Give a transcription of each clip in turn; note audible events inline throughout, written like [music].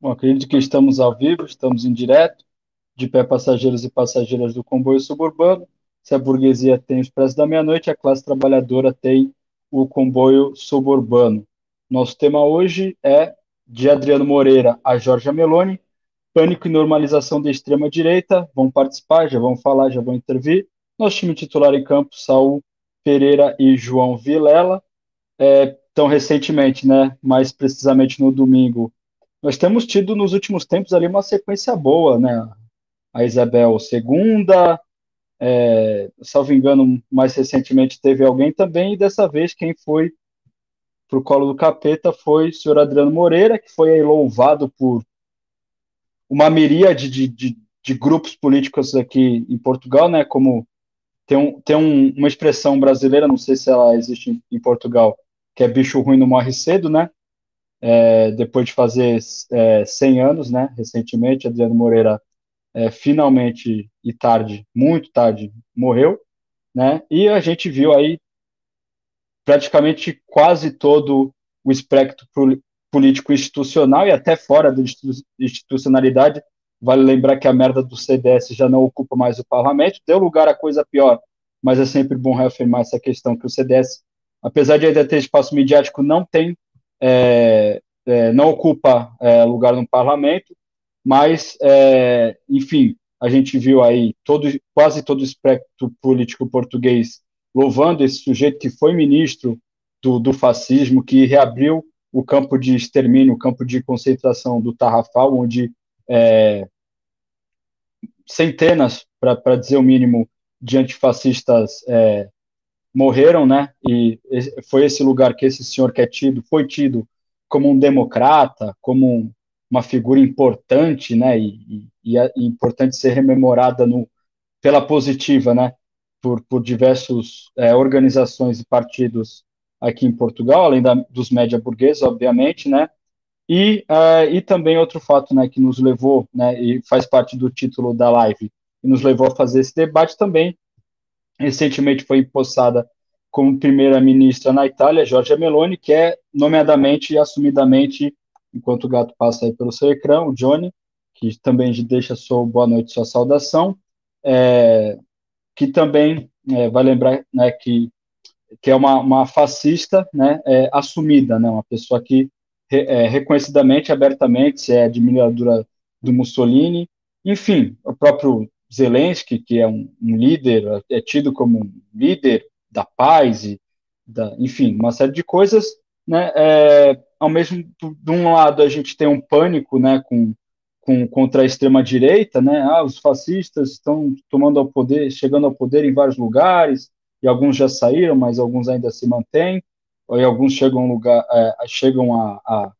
Bom, acredito que estamos ao vivo, estamos em direto, de pé passageiros e passageiras do comboio suburbano. Se a burguesia tem o expresso da meia-noite, a classe trabalhadora tem o comboio suburbano. Nosso tema hoje é de Adriano Moreira a Jorge Meloni, pânico e normalização da extrema-direita. Vão participar, já vão falar, já vão intervir. Nosso time titular em campo, Saul Pereira e João Vilela. É, tão recentemente, né, mais precisamente no domingo, nós temos tido nos últimos tempos ali uma sequência boa, né? A Isabel segunda, é, salvo engano, mais recentemente teve alguém também, e dessa vez quem foi para o colo do capeta foi o senhor Adriano Moreira, que foi louvado por uma miríade de, de, de, grupos políticos aqui em Portugal, né? Como tem, um, tem um, uma expressão brasileira, não sei se ela existe em, em Portugal, que é bicho ruim não morre cedo, né? É, depois de fazer é, 100 anos, né, recentemente, Adriano Moreira é, finalmente, e tarde, muito tarde, morreu, né, e a gente viu aí praticamente quase todo o espectro político institucional e até fora da institucionalidade, vale lembrar que a merda do CDS já não ocupa mais o parlamento, deu lugar a coisa pior, mas é sempre bom reafirmar essa questão que o CDS, apesar de ainda ter espaço midiático, não tem é, é, não ocupa é, lugar no parlamento, mas, é, enfim, a gente viu aí todo, quase todo o espectro político português louvando esse sujeito que foi ministro do, do fascismo, que reabriu o campo de extermínio, o campo de concentração do Tarrafal, onde é, centenas, para dizer o mínimo, de antifascistas é, morreram, né? E foi esse lugar que esse senhor que é tido, foi tido como um democrata, como uma figura importante, né? E, e, e é importante ser rememorada no, pela positiva, né? Por, por diversas é, organizações e partidos aqui em Portugal, além da, dos média burgueses, obviamente, né? E, uh, e também outro fato, né, que nos levou, né, e faz parte do título da live, e nos levou a fazer esse debate também, recentemente foi empossada como primeira-ministra na Itália, Giorgia Meloni, que é nomeadamente e assumidamente, enquanto o gato passa aí pelo seu ecrã, o Johnny, que também deixa sua boa noite, sua saudação, é, que também é, vai lembrar né, que, que é uma, uma fascista né, é, assumida, né, uma pessoa que é, reconhecidamente, abertamente, é admiradora do Mussolini, enfim, o próprio Zelensky, que é um, um, líder, é tido como um líder da paz e, da, enfim, uma série de coisas, né? É, ao mesmo de um lado a gente tem um pânico, né, com, com contra a extrema direita, né? Ah, os fascistas estão tomando ao poder, chegando ao poder em vários lugares e alguns já saíram, mas alguns ainda se mantêm. E alguns chegam lugar, é, chegam a, a,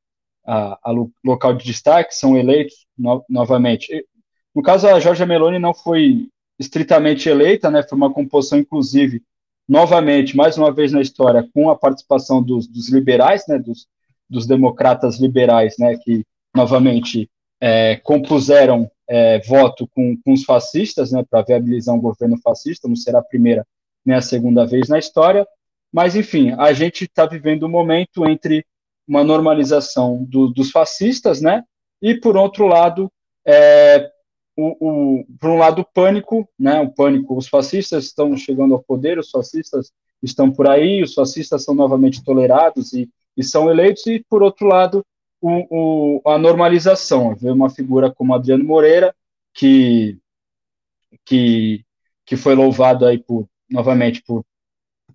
a, a, local de destaque, são eleitos no, novamente. No caso, a Jorge Meloni não foi estritamente eleita, né, foi uma composição, inclusive, novamente, mais uma vez na história, com a participação dos, dos liberais, né, dos, dos, democratas liberais, né, que novamente é, compuseram é, voto com, com, os fascistas, né, para viabilizar um governo fascista, não será a primeira nem a segunda vez na história, mas enfim, a gente está vivendo um momento entre uma normalização do, dos fascistas, né, e por outro lado, é, o, o, por um lado, o pânico, né, o pânico, os fascistas estão chegando ao poder, os fascistas estão por aí, os fascistas são novamente tolerados e, e são eleitos, e, por outro lado, o, o, a normalização, ver uma figura como Adriano Moreira, que, que, que foi louvado aí por, novamente, por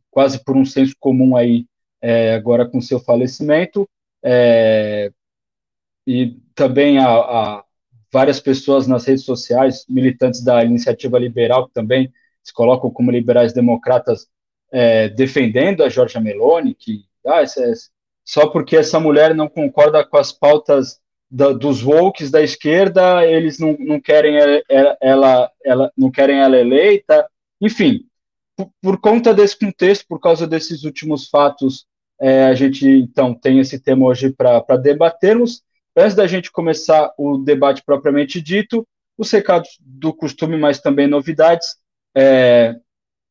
quase por um senso comum aí, é, agora com seu falecimento, é, e também a, a várias pessoas nas redes sociais, militantes da iniciativa liberal, que também se colocam como liberais democratas, é, defendendo a Giorgia Meloni, que ah, é, só porque essa mulher não concorda com as pautas da, dos wokes da esquerda, eles não, não querem ela, ela, ela, não querem ela eleita, enfim, por, por, conta desse contexto, por causa desses últimos fatos, é, a gente então tem esse tema hoje para debatermos. Antes da gente começar o debate propriamente dito, os recados do costume, mas também novidades. É,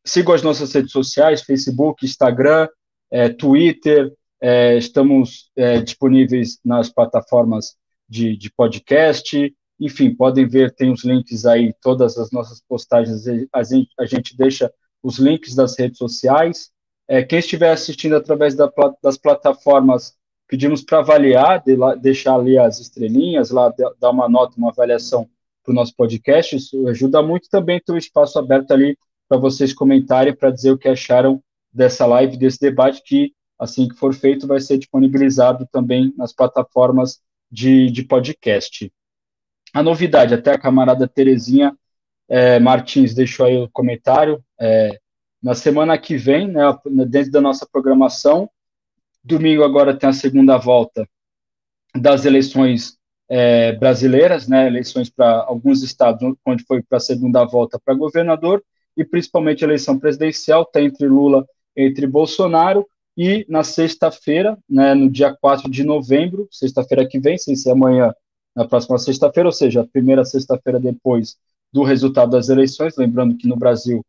sigam as nossas redes sociais, Facebook, Instagram, é, Twitter, é, estamos é, disponíveis nas plataformas de, de podcast. Enfim, podem ver, tem os links aí, todas as nossas postagens, a gente, a gente deixa os links das redes sociais. É, quem estiver assistindo através da, das plataformas, pedimos para avaliar, de lá, deixar ali as estrelinhas, lá dar uma nota, uma avaliação para o nosso podcast. Isso ajuda muito também ter o espaço aberto ali para vocês comentarem, para dizer o que acharam dessa live, desse debate, que assim que for feito vai ser disponibilizado também nas plataformas de, de podcast. A novidade, até a camarada Terezinha é, Martins deixou aí o comentário, é, na semana que vem, né, dentro da nossa programação, domingo agora tem a segunda volta das eleições é, brasileiras, né, eleições para alguns estados, onde foi para a segunda volta para governador, e principalmente a eleição presidencial, está entre Lula entre Bolsonaro, e na sexta-feira, né, no dia 4 de novembro, sexta-feira que vem, sem ser amanhã, na próxima sexta-feira, ou seja, a primeira sexta-feira depois do resultado das eleições, lembrando que no Brasil,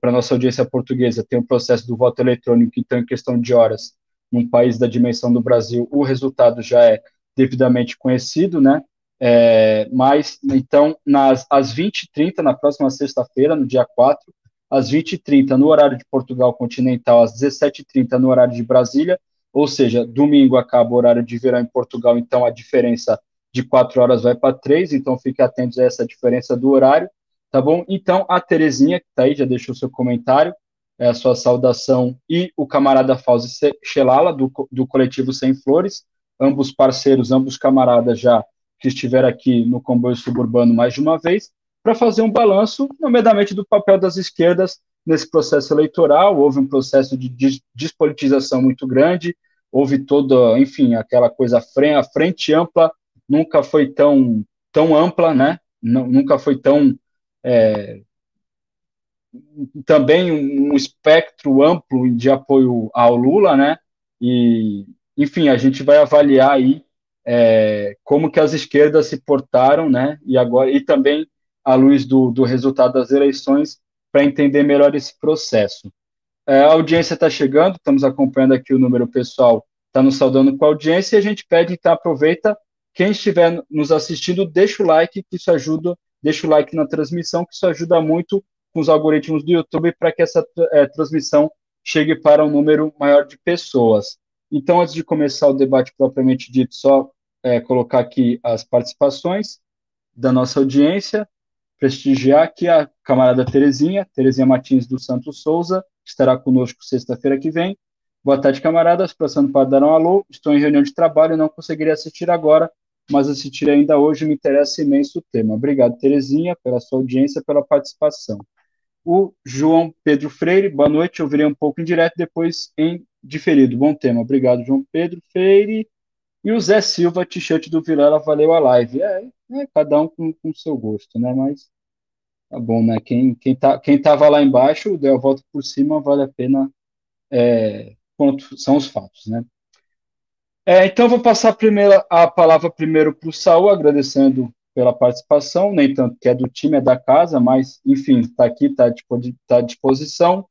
para nossa audiência portuguesa, tem o processo do voto eletrônico, então, em questão de horas, num país da dimensão do Brasil, o resultado já é devidamente conhecido, né? É, mas, então, nas, às 20h30, na próxima sexta-feira, no dia 4, às 20h30 no horário de Portugal continental, às 17h30 no horário de Brasília, ou seja, domingo acaba o horário de verão em Portugal, então a diferença de 4 horas vai para 3, então fique atentos a essa diferença do horário, tá bom? Então, a Terezinha, que está aí, já deixou seu comentário, é, a sua saudação, e o camarada Fauzi Xelala, do, do coletivo Sem Flores, ambos parceiros, ambos camaradas já que estiveram aqui no comboio suburbano mais de uma vez, para fazer um balanço, nomeadamente, do papel das esquerdas nesse processo eleitoral. Houve um processo de despolitização muito grande, houve toda, enfim, aquela coisa a frente ampla nunca foi tão, tão ampla, né? nunca foi tão. É, também um espectro amplo de apoio ao Lula, né? E, enfim, a gente vai avaliar aí é, como que as esquerdas se portaram, né? E agora e também à luz do, do resultado das eleições, para entender melhor esse processo. É, a audiência está chegando, estamos acompanhando aqui o número pessoal, está nos saudando com a audiência, e a gente pede, então, aproveita, quem estiver nos assistindo, deixa o like, que isso ajuda, deixa o like na transmissão, que isso ajuda muito com os algoritmos do YouTube para que essa é, transmissão chegue para um número maior de pessoas. Então, antes de começar o debate propriamente dito, só é, colocar aqui as participações da nossa audiência prestigiar aqui a camarada Terezinha, Terezinha Martins dos Santos Souza, estará conosco sexta-feira que vem. Boa tarde, camaradas. Passando para dar um alô. Estou em reunião de trabalho e não conseguiria assistir agora, mas assistirei ainda hoje. Me interessa imenso o tema. Obrigado, Terezinha, pela sua audiência, pela participação. O João Pedro Freire, boa noite. Eu virei um pouco em direto, depois em diferido. Bom tema. Obrigado, João Pedro Freire. E o Zé Silva, t-shirt do Vilela, valeu a live. É, é cada um com o seu gosto, né? Mas tá bom, né? Quem, quem, tá, quem tava lá embaixo, deu a volta por cima, vale a pena. É, são os fatos, né? É, então, vou passar a, primeira, a palavra primeiro para o Saul, agradecendo pela participação, nem tanto que é do time, é da casa, mas, enfim, está aqui, está tá à disposição.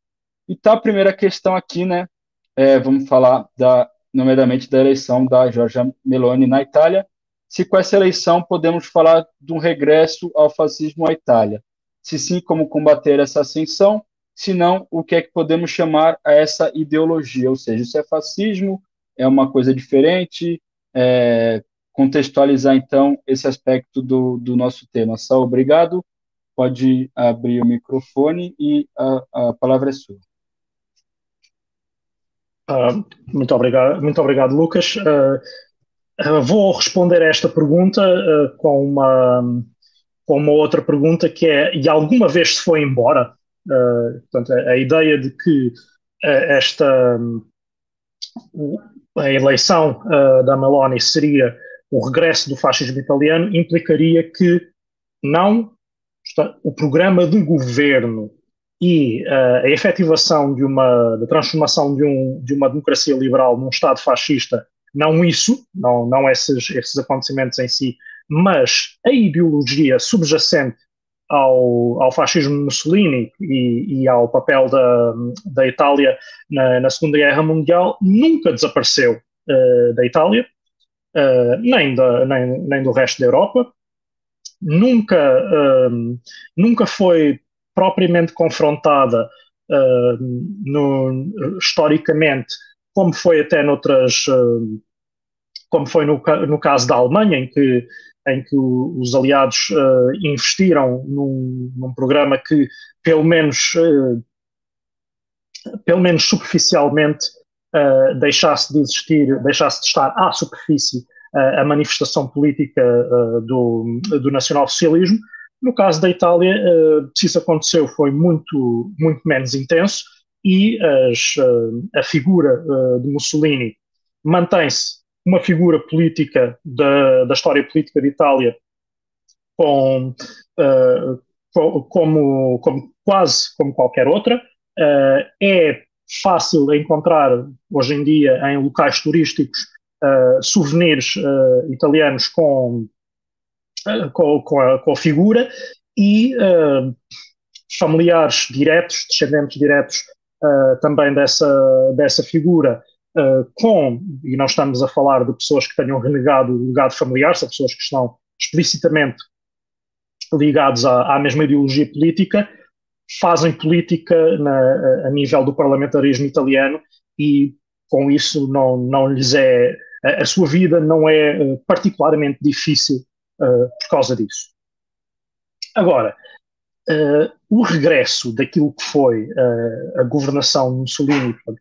E tá a primeira questão aqui, né? É, vamos falar da nomeadamente da eleição da Giorgia Meloni na Itália, se com essa eleição podemos falar de um regresso ao fascismo à Itália. Se sim, como combater essa ascensão, se não, o que é que podemos chamar a essa ideologia? Ou seja, isso é fascismo, é uma coisa diferente, é, contextualizar então esse aspecto do, do nosso tema. Sal, obrigado. Pode abrir o microfone e a, a palavra é sua. Uh, muito obrigado, muito obrigado, Lucas. Uh, uh, vou responder esta pergunta com uma com uma outra pergunta que é: e alguma vez se foi embora? portanto, a, a, ideia de que esta a eleição da Meloni seria o regresso do fascismo italiano implicaria que não o programa do governo e uh, a efetivação de uma da transformação de, um, de uma democracia liberal num Estado fascista, não isso, não, não esses, esses acontecimentos em si, mas a ideologia subjacente ao, ao fascismo de Mussolini e, e, ao papel da, da Itália na, na, Segunda Guerra Mundial nunca desapareceu uh, da Itália. Nem, da, nem, nem do resto da Europa. Nunca, nunca foi propriamente confrontada no, historicamente, como foi até noutras, como foi no, no caso da Alemanha, em que em que os aliados uh, investiram num, num, programa que, pelo menos, uh, pelo menos superficialmente, uh, deixasse de existir, deixasse de estar à superfície a manifestação política do, do nacionalsocialismo. No caso da Itália, se isso aconteceu, foi muito, muito menos intenso e as, a figura de Mussolini mantém-se uma figura política da, da história política de Itália com, uh, como, como, quase como qualquer outra. Uh, é fácil encontrar hoje em dia em locais turísticos uh, souvenirs italianos com, com, com, a, com, a, figura e familiares diretos, descendentes diretos também dessa, dessa figura uh, com, e não estamos a falar de pessoas que tenham renegado o legado familiar, são pessoas que estão explicitamente ligados à, à mesma ideologia política, fazem política na, a nível do parlamentarismo italiano e com isso não, não lhes é a, a sua vida não é uh, particularmente difícil uh, por causa disso. Agora, uh, o regresso daquilo que foi a governação de Mussolini, portanto,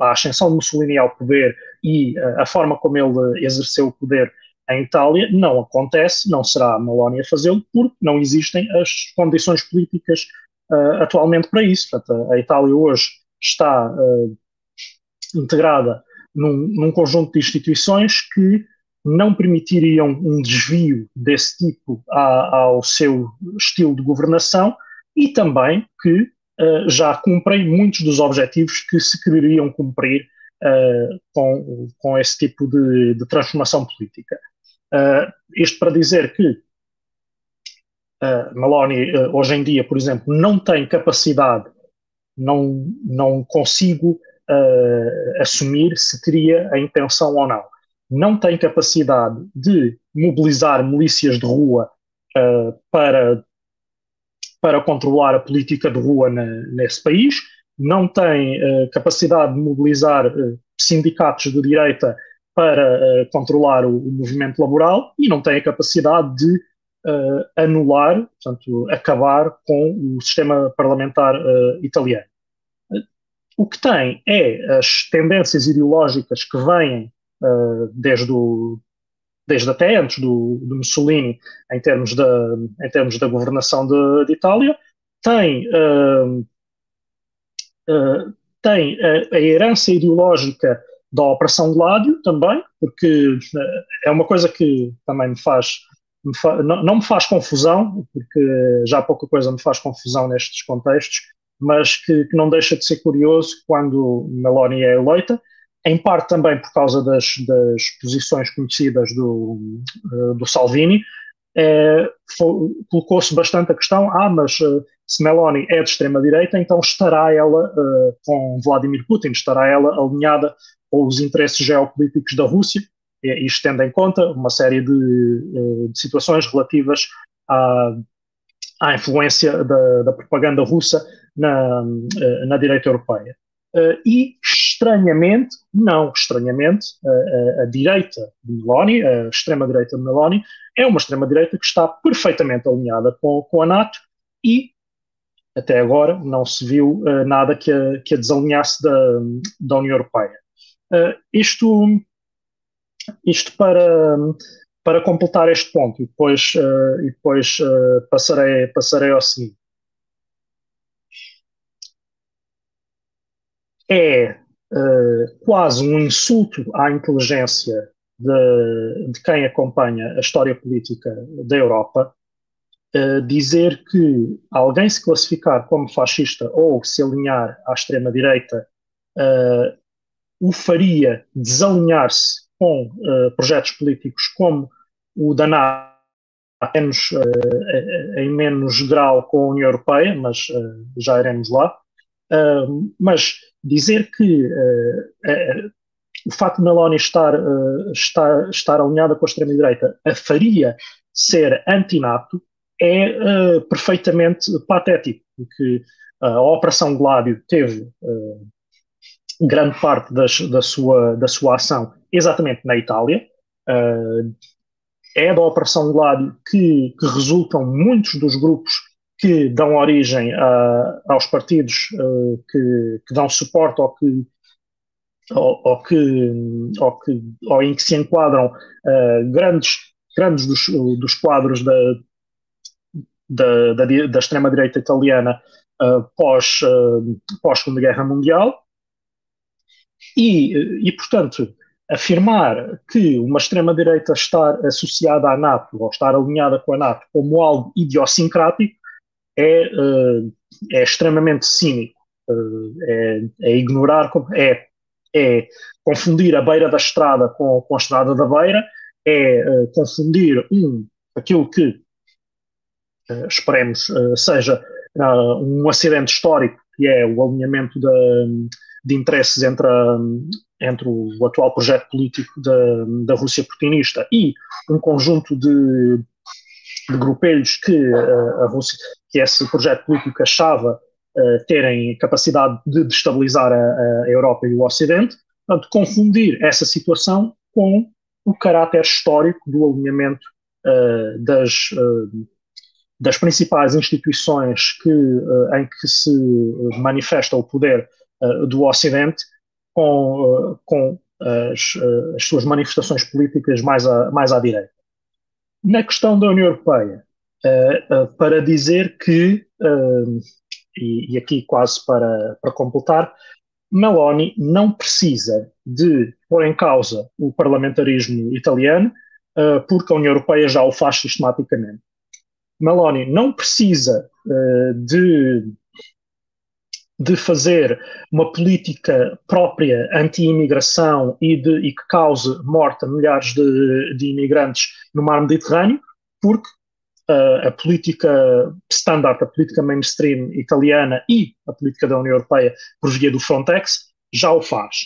a ascensão de Mussolini ao poder e uh, a forma como ele exerceu o poder em Itália não acontece, não será a Meloni a fazê-lo, porque não existem as condições políticas uh, atualmente para isso. Portanto, a Itália hoje está uh, integrada num, num, conjunto de instituições que não permitiriam um desvio desse tipo ao seu estilo de governação e também que uh, já cumprem muitos dos objetivos que se quereriam cumprir uh, com, com esse tipo de, de transformação política. Uh, isto para dizer que uh, Maloney, hoje em dia, por exemplo, não tem capacidade, não, não consigo assumir se teria a intenção ou não. Não tem capacidade de mobilizar milícias de rua para para controlar a política de rua na, nesse país, não tem uh, capacidade de mobilizar uh, sindicatos de direita para uh, controlar o, o, movimento laboral e não tem a capacidade de anular, portanto, acabar com o sistema parlamentar italiano. O que tem é as tendências ideológicas que vêm desde o desde até antes do, do Mussolini, em termos da, em termos da governação de, de Itália, tem, uh, uh, tem a, a, herança ideológica da Operação Gládio também, porque uh, é uma coisa que também me faz, me fa, não, não, me faz confusão, porque já pouca coisa me faz confusão nestes contextos, mas que, que não deixa de ser curioso quando Meloni é eleita, em parte também por causa das, das posições conhecidas do, uh, do Salvini, é, colocou-se bastante a questão: ah, mas uh, se Meloni é de extrema-direita, então estará ela uh, com Vladimir Putin, estará ela alinhada com os interesses geopolíticos da Rússia, isto tendo em conta uma série de, de situações relativas à, à influência da, da propaganda russa na, na direita europeia. Uh, e, estranhamente, não estranhamente, a, a, direita de Meloni, a extrema-direita de Meloni, é uma extrema-direita que está perfeitamente alinhada com, com a NATO e, até agora, não se viu nada que a, que a desalinhasse da, da União Europeia. Uh, isto, isto para, para completar este ponto, e depois, e depois passarei, passarei ao seguinte. é uh, quase um insulto à inteligência de, de, quem acompanha a história política da Europa uh, dizer que alguém se classificar como fascista ou se alinhar à extrema-direita uh, o faria desalinhar-se com projetos políticos como o da NATO menos, uh, em menos grau com a União Europeia, mas uh, já iremos lá. Uh, mas dizer que uh, uh, o facto de Meloni estar, uh, estar, estar alinhada com a extrema-direita a faria ser anti-NATO é uh, perfeitamente patético, porque a Operação Gládio teve grande parte das, da, sua, da sua ação exatamente na Itália. é da Operação Gládio que, que resultam muitos dos grupos que dão origem a, aos partidos uh, que, que, dão suporte ou que, ou, ou, que, ou, que, ou em que se enquadram uh, grandes, grandes dos, dos quadros da, da, da, da extrema-direita italiana uh, pós, pós Segunda Guerra Mundial. E, e, portanto, afirmar que uma extrema-direita estar associada à NATO ou estar alinhada com a NATO como algo idiosincrático é, uh, é extremamente cínico, uh, é, é, ignorar, é, é confundir a beira da estrada com, com a estrada da beira, é confundir um, aquilo que esperemos seja um acidente histórico, que é o alinhamento de, de interesses entre, a, entre o atual projeto político da, da Rússia putinista e um conjunto de de grupelhos que uh, a Rússia, que esse projeto político achava uh, terem capacidade de destabilizar a, a, Europa e o Ocidente, portanto, confundir essa situação com o caráter histórico do alinhamento uh, das, das principais instituições que, em que se manifesta o poder do Ocidente com, com as, as, suas manifestações políticas mais, a, mais à direita. Na questão da União Europeia, para dizer que, e, e, aqui quase para, para completar, Meloni não precisa de pôr em causa o parlamentarismo italiano, porque a União Europeia já o faz sistematicamente. Meloni não precisa de de fazer uma política própria anti-imigração e, e, que cause morte a milhares de, de imigrantes no mar Mediterrâneo, porque uh, a política standard, a política mainstream italiana e a política da União Europeia por via do Frontex já o faz.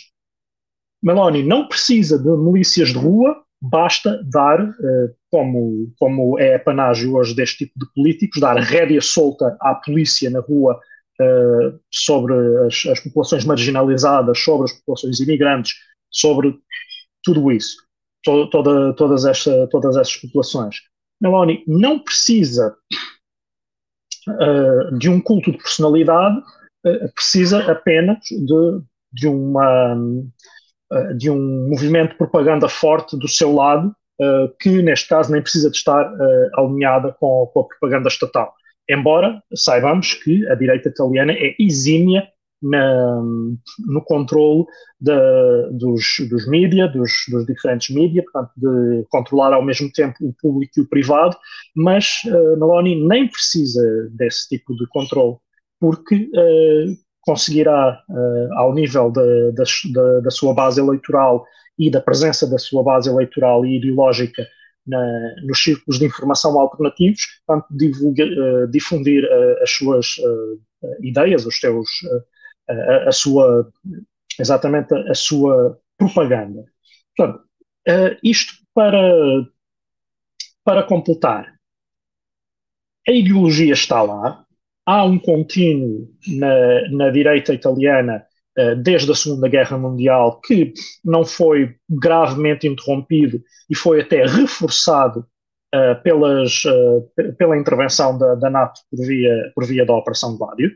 Meloni não precisa de milícias de rua, basta dar, uh, como, como é apanágio hoje deste tipo de políticos, dar rédea solta à polícia na rua uh, sobre as, as, populações marginalizadas, sobre as populações imigrantes, sobre tudo isso, to, toda, todas, esta, todas essas populações. Meloni não precisa uh, de um culto de personalidade, uh, precisa apenas de, de, uma, de um movimento de propaganda forte do seu lado, que neste caso nem precisa de estar alinhada com, com a propaganda estatal. Embora saibamos que a direita italiana é exímia na, no controle dos, dos dos, dos, diferentes mídias, portanto, de controlar ao mesmo tempo o público e o privado, mas uh, Meloni nem precisa desse tipo de controle, porque uh, conseguirá, uh, ao nível da, sua base eleitoral e da presença da sua base eleitoral e ideológica na, nos círculos de informação alternativos, portanto, divulga, uh, difundir uh, as suas uh, ideias, os seus, a, a, sua, exatamente a, sua propaganda. Portanto, isto para, para completar. A ideologia está lá, há um contínuo na, na direita italiana eh, desde a Segunda Guerra Mundial, que não foi gravemente interrompido e foi até reforçado uh, pelas, uh, pela intervenção da, da, NATO por via, por via da Operação Gládio.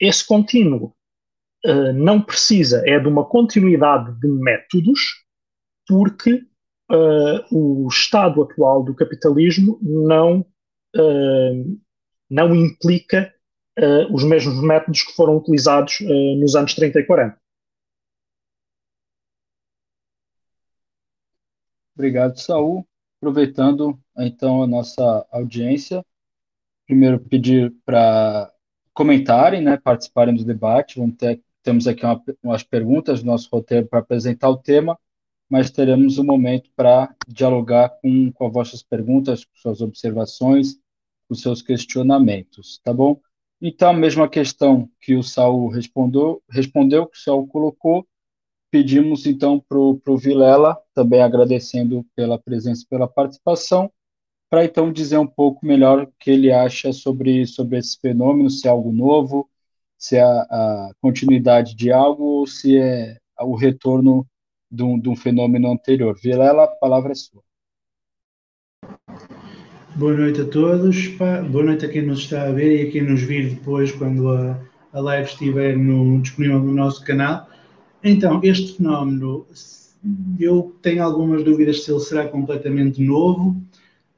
esse contínuo não precisa, é de uma continuidade de métodos, porque o estado atual do capitalismo não, não implica uh, os mesmos métodos que foram utilizados uh, nos anos 30 e 40. Obrigado, Saul. Aproveitando então a nossa audiência, primeiro pedir para comentarem, né, participarem do debate. Vamos ter, temos aqui uma, umas perguntas no nosso roteiro para apresentar o tema, mas teremos um momento para dialogar com, com as vossas perguntas, com suas observações, com seus questionamentos, tá bom? Então, a mesma questão que o Saul respondeu, respondeu que o Saul colocou, pedimos então para o Vilela, também agradecendo pela presença pela participação, para então dizer um pouco melhor o que ele acha sobre, sobre esse fenômeno, se é algo novo, se é a, a continuidade de algo ou se é o retorno de um, de um fenômeno anterior. Vilela, a palavra é sua. Boa noite a todos, boa noite a quem nos está a ver e a quem nos vir depois quando a, a live estiver no, disponível no nosso canal. Então, este fenómeno, eu tenho algumas dúvidas se ele será completamente novo.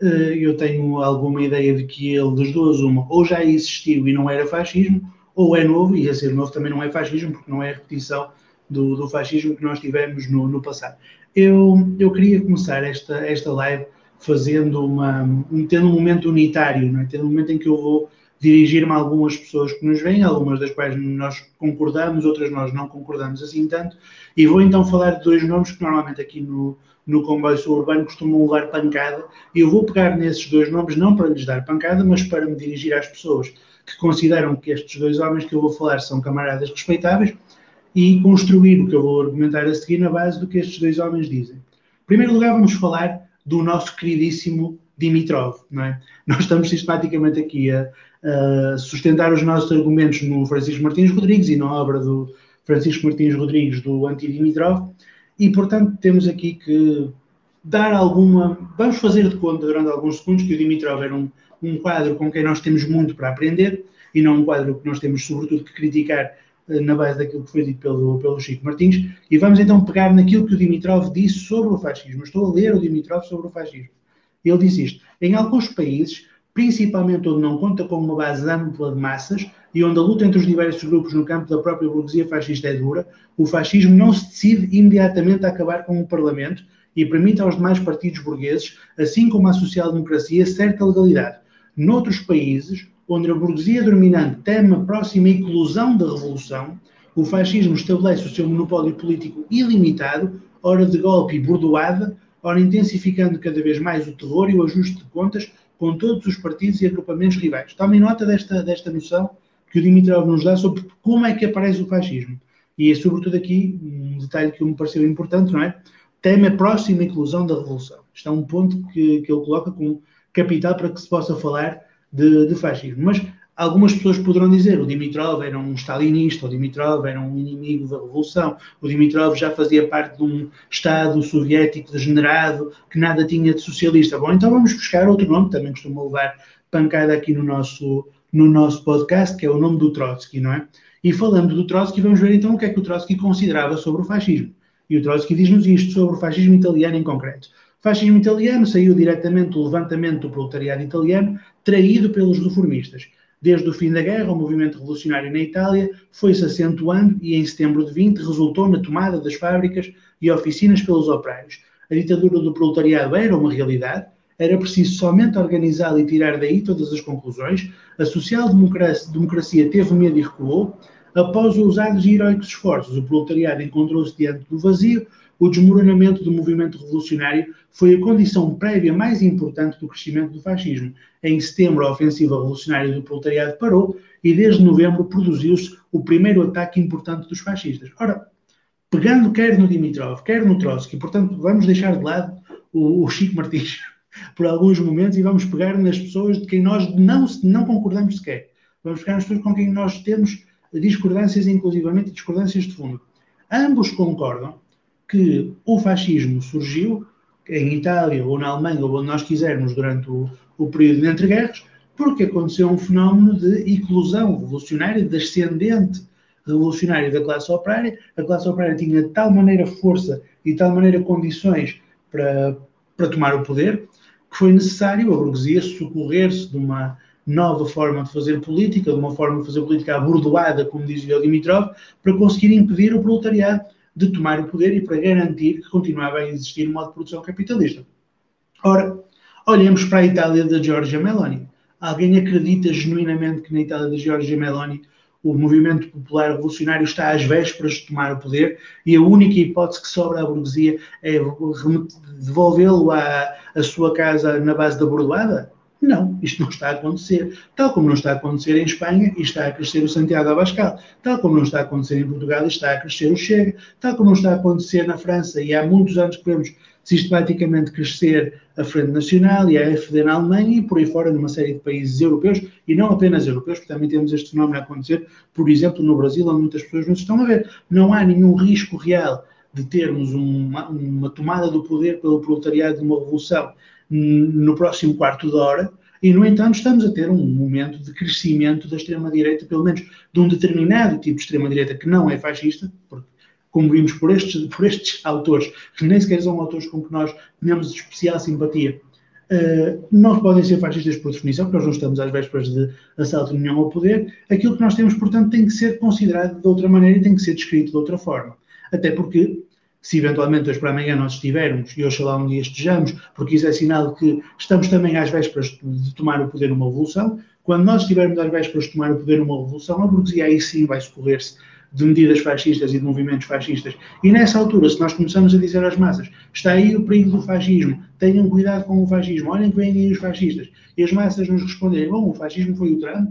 Eh, eu tenho alguma ideia de que ele, das duas, uma, ou já existiu e não era fascismo, ou é novo, e a ser novo também não é fascismo, porque não é repetição do, do fascismo que nós tivemos no, no passado. Eu, eu queria começar esta, esta live fazendo uma, tendo um momento unitário, é? tendo um momento em que eu vou dirigir-me a algumas pessoas que nos veem, algumas das quais nós concordamos, outras nós não concordamos assim tanto, e vou então falar de dois nomes que normalmente aqui no, no comboio suburbano costumam levar pancada, e eu vou pegar nesses dois nomes não para lhes dar pancada, mas para me dirigir às pessoas que consideram que estes dois homens que eu vou falar são camaradas respeitáveis e construir o que eu vou argumentar a seguir na base do que estes dois homens dizem. Em primeiro lugar, vamos falar do nosso queridíssimo Dimitrov. Não é? Nós estamos sistematicamente aqui a, a, sustentar os nossos argumentos no Francisco Martins Rodrigues e na obra do Francisco Martins Rodrigues do Anti-Dimitrov, e portanto temos aqui que dar alguma. Vamos fazer de conta durante alguns segundos que o Dimitrov era um, um quadro com quem nós temos muito para aprender e não um quadro que nós temos, sobretudo, que criticar na base daquilo que foi dito pelo, pelo Chico Martins, e vamos então pegar naquilo que o Dimitrov disse sobre o fascismo. Estou a ler o Dimitrov sobre o fascismo. Ele diz isto: em alguns países, principalmente onde não conta com uma base ampla de massas e onde a luta entre os diversos grupos no campo da própria burguesia fascista é dura, o fascismo não se decide imediatamente a acabar com o Parlamento e permite aos demais partidos burgueses, assim como à social-democracia, certa legalidade. Noutros países, onde a burguesia dominante teme a próxima eclosão da revolução, o fascismo estabelece o seu monopólio político ilimitado, ora de golpe e bordoada, ora intensificando cada vez mais o terror e o ajuste de contas com todos os partidos e agrupamentos rivais. Tomem nota desta, desta noção que o Dimitrov nos dá sobre como é que aparece o fascismo. E é sobretudo aqui um detalhe que me pareceu importante, não é? Teme a próxima inclusão da revolução. Isto é um ponto que, que ele coloca como capital para que se possa falar de, de fascismo. Mas algumas pessoas poderão dizer o Dimitrov era um stalinista, o Dimitrov era um inimigo da revolução, o Dimitrov já fazia parte de um Estado soviético degenerado que nada tinha de socialista. Bom, então vamos buscar outro nome, que também costuma levar pancada aqui no nosso, no nosso podcast, que é o nome do Trotsky, não é? E falando do Trotsky, vamos ver então o que é que o Trotsky considerava sobre o fascismo. E o Trotsky diz-nos isto sobre o fascismo italiano em concreto. Fascismo italiano saiu diretamente do levantamento do proletariado italiano, traído pelos reformistas. Desde o fim da guerra, o movimento revolucionário na Itália foi-se acentuando e em setembro de 20 resultou na tomada das fábricas e oficinas pelos operários. A ditadura do proletariado era uma realidade, era preciso somente organizá-la e tirar daí todas as conclusões. A social-democracia teve medo e recuou. Após ousados e heróicos esforços, o proletariado encontrou-se diante do vazio, o desmoronamento do movimento revolucionário foi a condição prévia mais importante do crescimento do fascismo. Em setembro, a ofensiva revolucionária do proletariado parou e desde novembro produziu-se o primeiro ataque importante dos fascistas. Ora, pegando quer no Dimitrov, quer no Trotsky, portanto, vamos deixar de lado o, o Chico Martins [laughs] por alguns momentos e vamos pegar nas pessoas de quem nós não, não concordamos sequer. Vamos pegar nas pessoas com quem nós temos discordâncias, inclusivamente discordâncias de fundo. Ambos concordam que o fascismo surgiu em Itália ou na Alemanha, ou onde nós quisermos, durante o, o período de entreguerras, porque aconteceu um fenómeno de eclosão revolucionária, descendente revolucionária da classe operária. A classe operária tinha de tal maneira força e de tal maneira condições para, para tomar o poder, que foi necessário a burguesia socorrer-se de uma nova forma de fazer política, de uma forma de fazer política abordoada, como dizia o Dimitrov, para conseguir impedir o proletariado de tomar o poder e para garantir que continuava a existir um modo de produção capitalista. Ora, olhemos para a Itália da Giorgia Meloni. Alguém acredita genuinamente que na Itália da Giorgia Meloni o movimento popular revolucionário está às vésperas de tomar o poder e a única hipótese que sobra à burguesia é devolvê-lo à, à, sua casa na base da bordoada? Não, isto não está a acontecer. Tal como não está a acontecer em Espanha está a crescer o Santiago Abascal. Tal como não está a acontecer em Portugal está a crescer o Chega. Tal como não está a acontecer na França e há muitos anos que vemos sistematicamente crescer a Frente Nacional e a AfD na Alemanha e por aí fora numa série de países europeus e não apenas europeus, porque também temos este fenómeno a acontecer, por exemplo, no Brasil, onde muitas pessoas não estão a ver. Não há nenhum risco real de termos uma, uma tomada do poder pelo proletariado de uma revolução no próximo quarto de hora, e, no entanto, estamos a ter um momento de crescimento da extrema-direita, pelo menos de um determinado tipo de extrema-direita que não é fascista, porque como vimos por estes, por estes autores, que nem sequer são autores com que nós temos especial simpatia, uh, não podem ser fascistas por definição, porque nós não estamos às vésperas de assalto nenhum ao poder. Aquilo que nós temos, portanto, tem que ser considerado de outra maneira e tem que ser descrito de outra forma. Até porque, se eventualmente hoje para amanhã nós estivermos, e oxalá um dia estejamos, porque isso é sinal que estamos também às vésperas de tomar o poder numa revolução, quando nós estivermos às vésperas de tomar o poder numa revolução, a burguesia aí sim vai socorrer-se de medidas fascistas e de movimentos fascistas. E nessa altura, se nós começamos a dizer às massas, está aí o perigo do fascismo, tenham cuidado com o fascismo, olhem que vêm aí os fascistas, e as massas nos responderem, bom, o fascismo foi o Trump,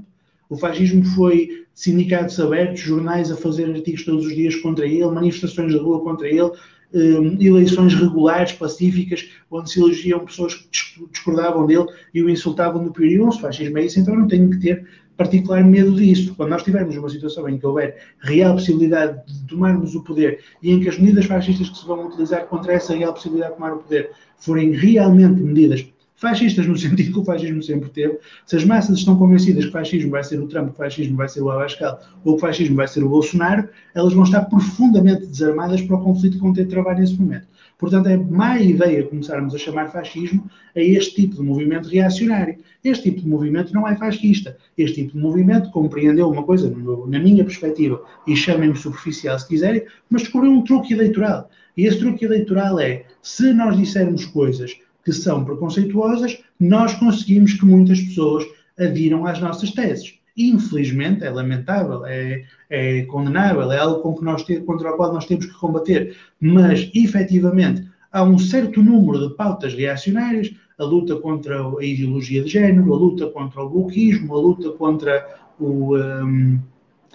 o fascismo foi sindicatos abertos, jornais a fazer artigos todos os dias contra ele, manifestações de rua contra ele, um, eleições regulares, pacíficas, onde se elegiam pessoas que discordavam dele e o insultavam no período. Se fascismo é isso, então não tenho que ter particular medo disso. Quando nós tivermos uma situação em que houver real possibilidade de tomarmos o poder e em que as medidas fascistas que se vão utilizar contra essa real possibilidade de tomar o poder forem realmente medidas fascistas no [laughs] sentido que o fascismo sempre teve, se as massas estão convencidas que o fascismo vai ser o Trump, que o fascismo vai ser o Abascal ou que o fascismo vai ser o Bolsonaro, elas vão estar profundamente desarmadas para o conflito vão ter travar nesse momento. Portanto, é má ideia começarmos a chamar fascismo a este tipo de movimento reacionário. Este tipo de movimento não é fascista. Este tipo de movimento compreendeu uma coisa, na minha perspectiva, e chamem-me superficial se quiserem, mas descobriu um truque eleitoral. E esse truque eleitoral é, se nós dissermos coisas que são preconceituosas, nós conseguimos que muitas pessoas adiram às nossas teses. Infelizmente, é lamentável, é, é condenável, é algo com que nós te, contra o qual nós temos que combater, mas efetivamente há um certo número de pautas reacionárias, a luta contra a ideologia de género, a luta contra o bloquismo, a luta contra o, um,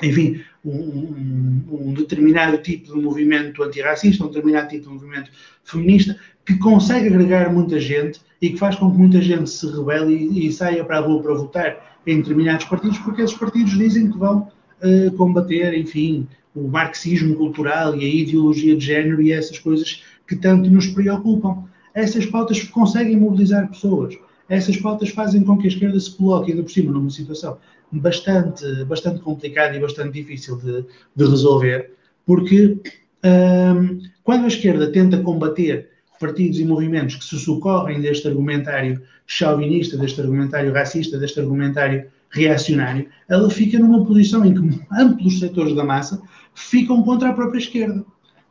enfim, um, um, determinado tipo de movimento antirracista, um determinado tipo de movimento feminista, que consegue agregar muita gente e que faz com que muita gente se rebele e, e saia para a rua para votar em determinados partidos, porque esses partidos dizem que vão uh, combater, enfim, o marxismo cultural e a ideologia de género e essas coisas que tanto nos preocupam. Essas pautas conseguem mobilizar pessoas. Essas pautas fazem com que a esquerda se coloque ainda por cima numa situação bastante, bastante complicada e bastante difícil de, de resolver, porque um, quando a esquerda tenta combater partidos e movimentos que se socorrem deste argumentário chauvinista, deste argumentário racista, deste argumentário reacionário, ela fica numa posição em que amplos setores da massa ficam contra a própria esquerda.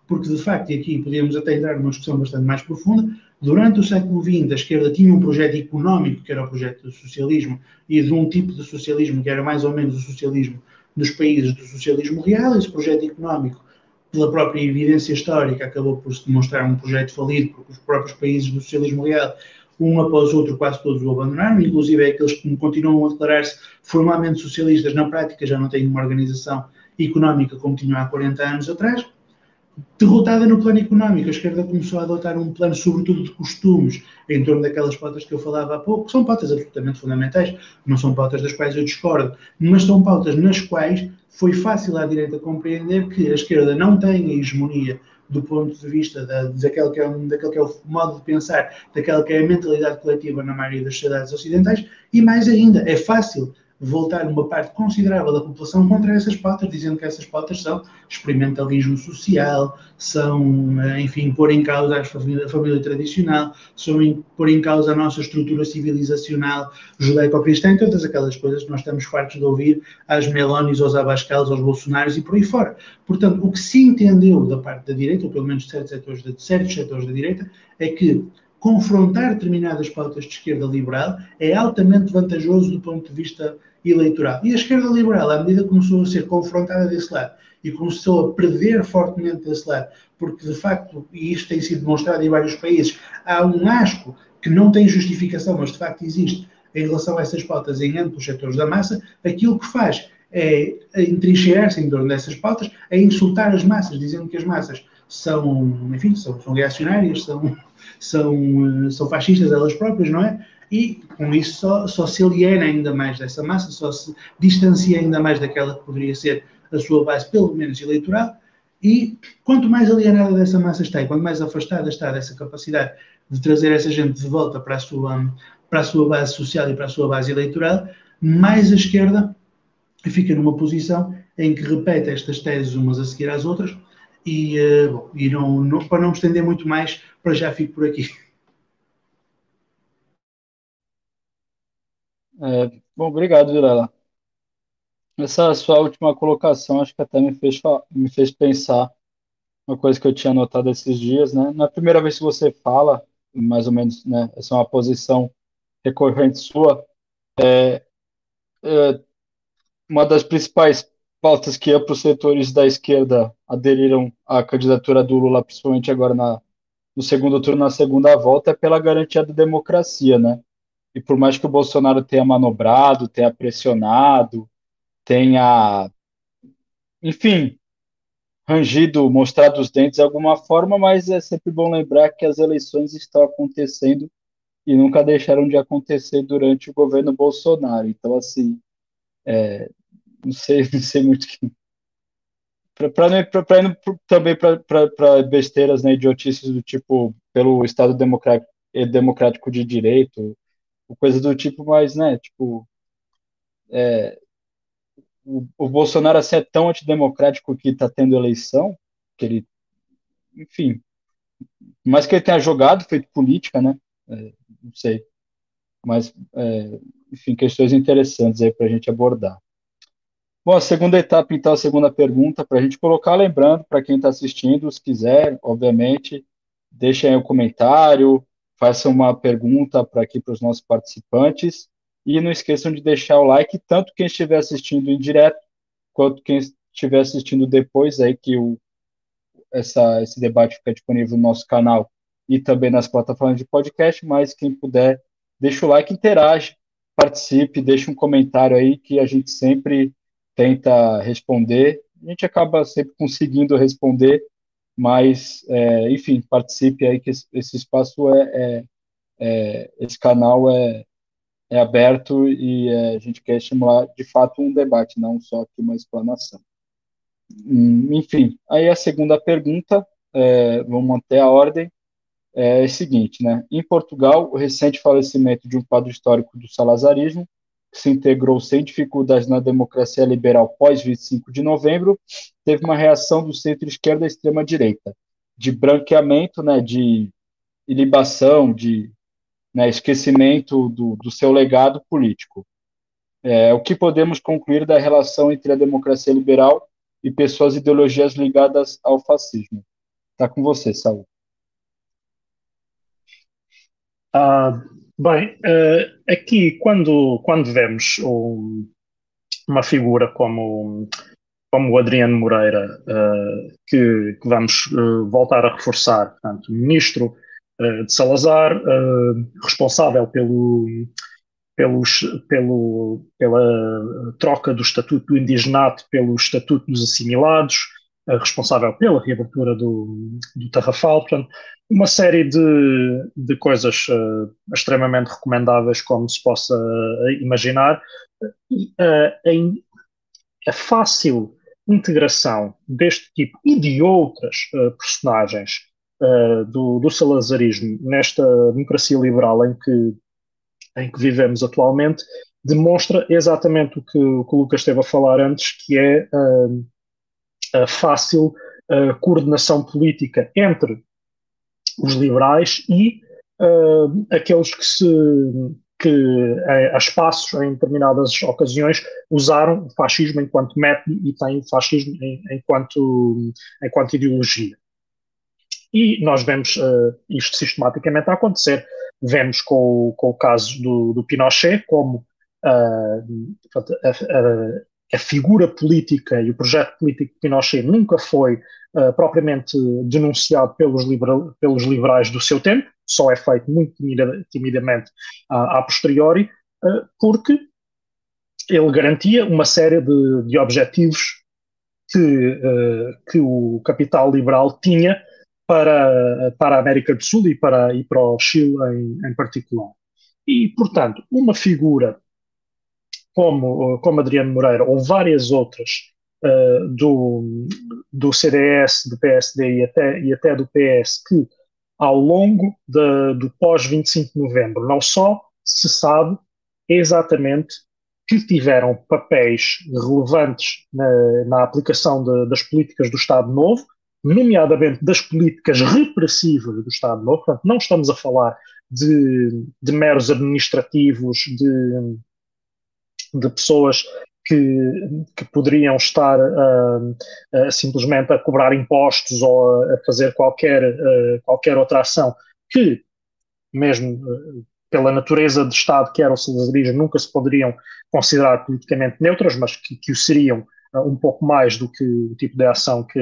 Porque, de facto, e aqui podíamos até entrar numa discussão bastante mais profunda, durante o século XX a esquerda tinha um projeto económico, que era o projeto do socialismo, e de um tipo de socialismo que era mais ou menos o socialismo dos países do socialismo real. Esse projeto económico pela própria evidência histórica, acabou por se demonstrar um projeto falido, porque os próprios países do socialismo real, um após o outro, quase todos o abandonaram, inclusive aqueles que continuam a declarar-se formalmente socialistas, na prática já não têm uma organização económica como tinham há 40 anos atrás. Derrotada no plano económico, a esquerda começou a adotar um plano, sobretudo de costumes, em torno daquelas pautas que eu falava há pouco, que são pautas absolutamente fundamentais, não são pautas das quais eu discordo, mas são pautas nas quais foi fácil à direita compreender que a esquerda não tem a hegemonia do ponto de vista da, daquele, que é daquele que é o modo de pensar, daquela que é a mentalidade coletiva na maioria das sociedades ocidentais, e mais ainda, é fácil voltar uma parte considerável da população contra essas pautas, dizendo que essas pautas são experimentalismo social, são, eh, enfim, pôr em causa a família, a família tradicional, são em, pôr em causa a nossa estrutura civilizacional judaico-cristã, todas aquelas coisas que nós estamos fartos de ouvir às Melonis, aos Abascals, aos Bolsonaros e por aí fora. Portanto, o que se entendeu da parte da direita, ou pelo menos de certos setores, de certos setores da direita, é que confrontar determinadas pautas de esquerda liberal é altamente vantajoso do ponto de vista eleitoral. E a esquerda liberal, à medida que começou a ser confrontada desse lado e começou a perder fortemente desse lado, porque de facto, e isto tem sido demonstrado em vários países, há um asco que não tem justificação, mas de facto existe, em relação a essas pautas em amplos setores da massa, aquilo que faz é entrincheirar-se em torno dessas pautas, é insultar as massas, dizendo que as massas são, enfim, são, são reacionárias, são, são, são fascistas elas próprias, não é? E com isso só, só se aliena ainda mais dessa massa, só se distancia ainda mais daquela que poderia ser a sua base, pelo menos eleitoral, e quanto mais alienada dessa massa está e quanto mais afastada está dessa capacidade de trazer essa gente de volta para a sua, para a sua base social e para a sua base eleitoral, mais a esquerda fica numa posição em que repete estas teses umas a seguir às outras e, uh, bom, e não, não, para não me estender muito mais, para já fico por aqui. É, bom, obrigado, Vilela. Essa sua última colocação acho que até me fez, me fez pensar uma coisa que eu tinha notado esses dias, né? Na primeira vez que você fala, mais ou menos, né? Essa é uma posição recorrente sua. É, é, uma das principais pautas que para os setores da esquerda aderiram à candidatura do Lula, principalmente agora na, no segundo turno, na segunda volta, é pela garantia da democracia, né? E por mais que o Bolsonaro tenha manobrado, tenha pressionado, tenha, enfim, rangido, mostrado os dentes de alguma forma, mas é sempre bom lembrar que as eleições estão acontecendo e nunca deixaram de acontecer durante o governo Bolsonaro. Então, assim, é, não sei, [laughs] não sei muito que. Para ir também para besteiras, né, idiotices do tipo, pelo Estado democrático, democrático de direito, coisa do tipo, mas, né, tipo, é, o, o Bolsonaro assim, é tão antidemocrático que está tendo eleição, que ele, enfim, mas que ele tenha jogado, feito política, né? É, não sei. Mas, é, enfim, questões interessantes aí para a gente abordar. Bom, a segunda etapa, então, a segunda pergunta, para a gente colocar, lembrando, para quem está assistindo, se quiser, obviamente, deixem aí um comentário, façam uma pergunta para aqui para os nossos participantes. E não esqueçam de deixar o like, tanto quem estiver assistindo em direto, quanto quem estiver assistindo depois, aí que o, essa, esse debate fica disponível no nosso canal e também nas plataformas de podcast, mas quem puder, deixa o like, interage, participe, deixe um comentário aí que a gente sempre tenta responder. A gente acaba sempre conseguindo responder, mas, é, enfim, participe aí que esse, espaço é, é, é, esse canal é, é aberto e é, a gente quer estimular de fato um debate, não só aqui uma explanação. Hum, enfim, aí a segunda pergunta, é, vamos manter a ordem, é a seguinte, né? Em Portugal, o recente falecimento de um quadro histórico do salazarismo, se integrou sem dificuldades na democracia liberal pós 25 de novembro, teve uma reação do centro-esquerda à extrema-direita, de branqueamento, né, de ilibação, de né, esquecimento do, do seu legado político. É, o que podemos concluir da relação entre a democracia liberal e pessoas ideologias ligadas ao fascismo? Está com você, Saul. Ah, bem, uh, aqui quando, quando vemos um, uma figura como, como o Adriano Moreira, uh, que, que, vamos uh, voltar a reforçar, portanto, ministro de Salazar, responsável pelo, pelos, pelo, pela troca do Estatuto do Indigenato pelo Estatuto dos Assimilados, responsável pela reabertura do, do Tarrafal, portanto, uma série de, de coisas uh, extremamente recomendáveis, como se possa uh, imaginar. Uh, a fácil integração deste tipo e de outras personagens uh, do, do salazarismo nesta democracia liberal em que, em que vivemos atualmente demonstra exatamente o que, o que o Lucas esteve a falar antes, que é fácil uh, coordenação política entre os liberais e uh, aqueles que se que a, a espaços, em determinadas ocasiões, usaram o fascismo enquanto método e têm o fascismo em, enquanto, enquanto ideologia. E nós vemos uh, isto sistematicamente a acontecer. Vemos com, com o caso do, do Pinochet como uh, a, a, a, figura política e o projeto político de Pinochet nunca foi uh, propriamente denunciado pelos, pelos liberais do seu tempo, só é feito muito timida, timidamente a posteriori, porque ele garantia uma série de, de objetivos que, que o capital liberal tinha para, para a América do Sul e para, e para o Chile em, em particular. E, portanto, uma figura como, como Adriano Moreira ou várias outras uh, do, do CDS, do PSD e até, e até do PS que, ao longo de, do pós-25 de novembro, não só se sabe exatamente que tiveram papéis relevantes na, na aplicação de, das políticas do Estado Novo, nomeadamente das políticas repressivas do Estado Novo. Portanto, não estamos a falar de, de meros administrativos, de, de pessoas que, que, poderiam estar uh, uh, simplesmente a cobrar impostos ou a, fazer qualquer, uh, qualquer outra ação que, mesmo pela natureza de Estado que eram salazaristas, nunca se poderiam considerar politicamente neutras, mas que, que o seriam um pouco mais do que o tipo de ação que,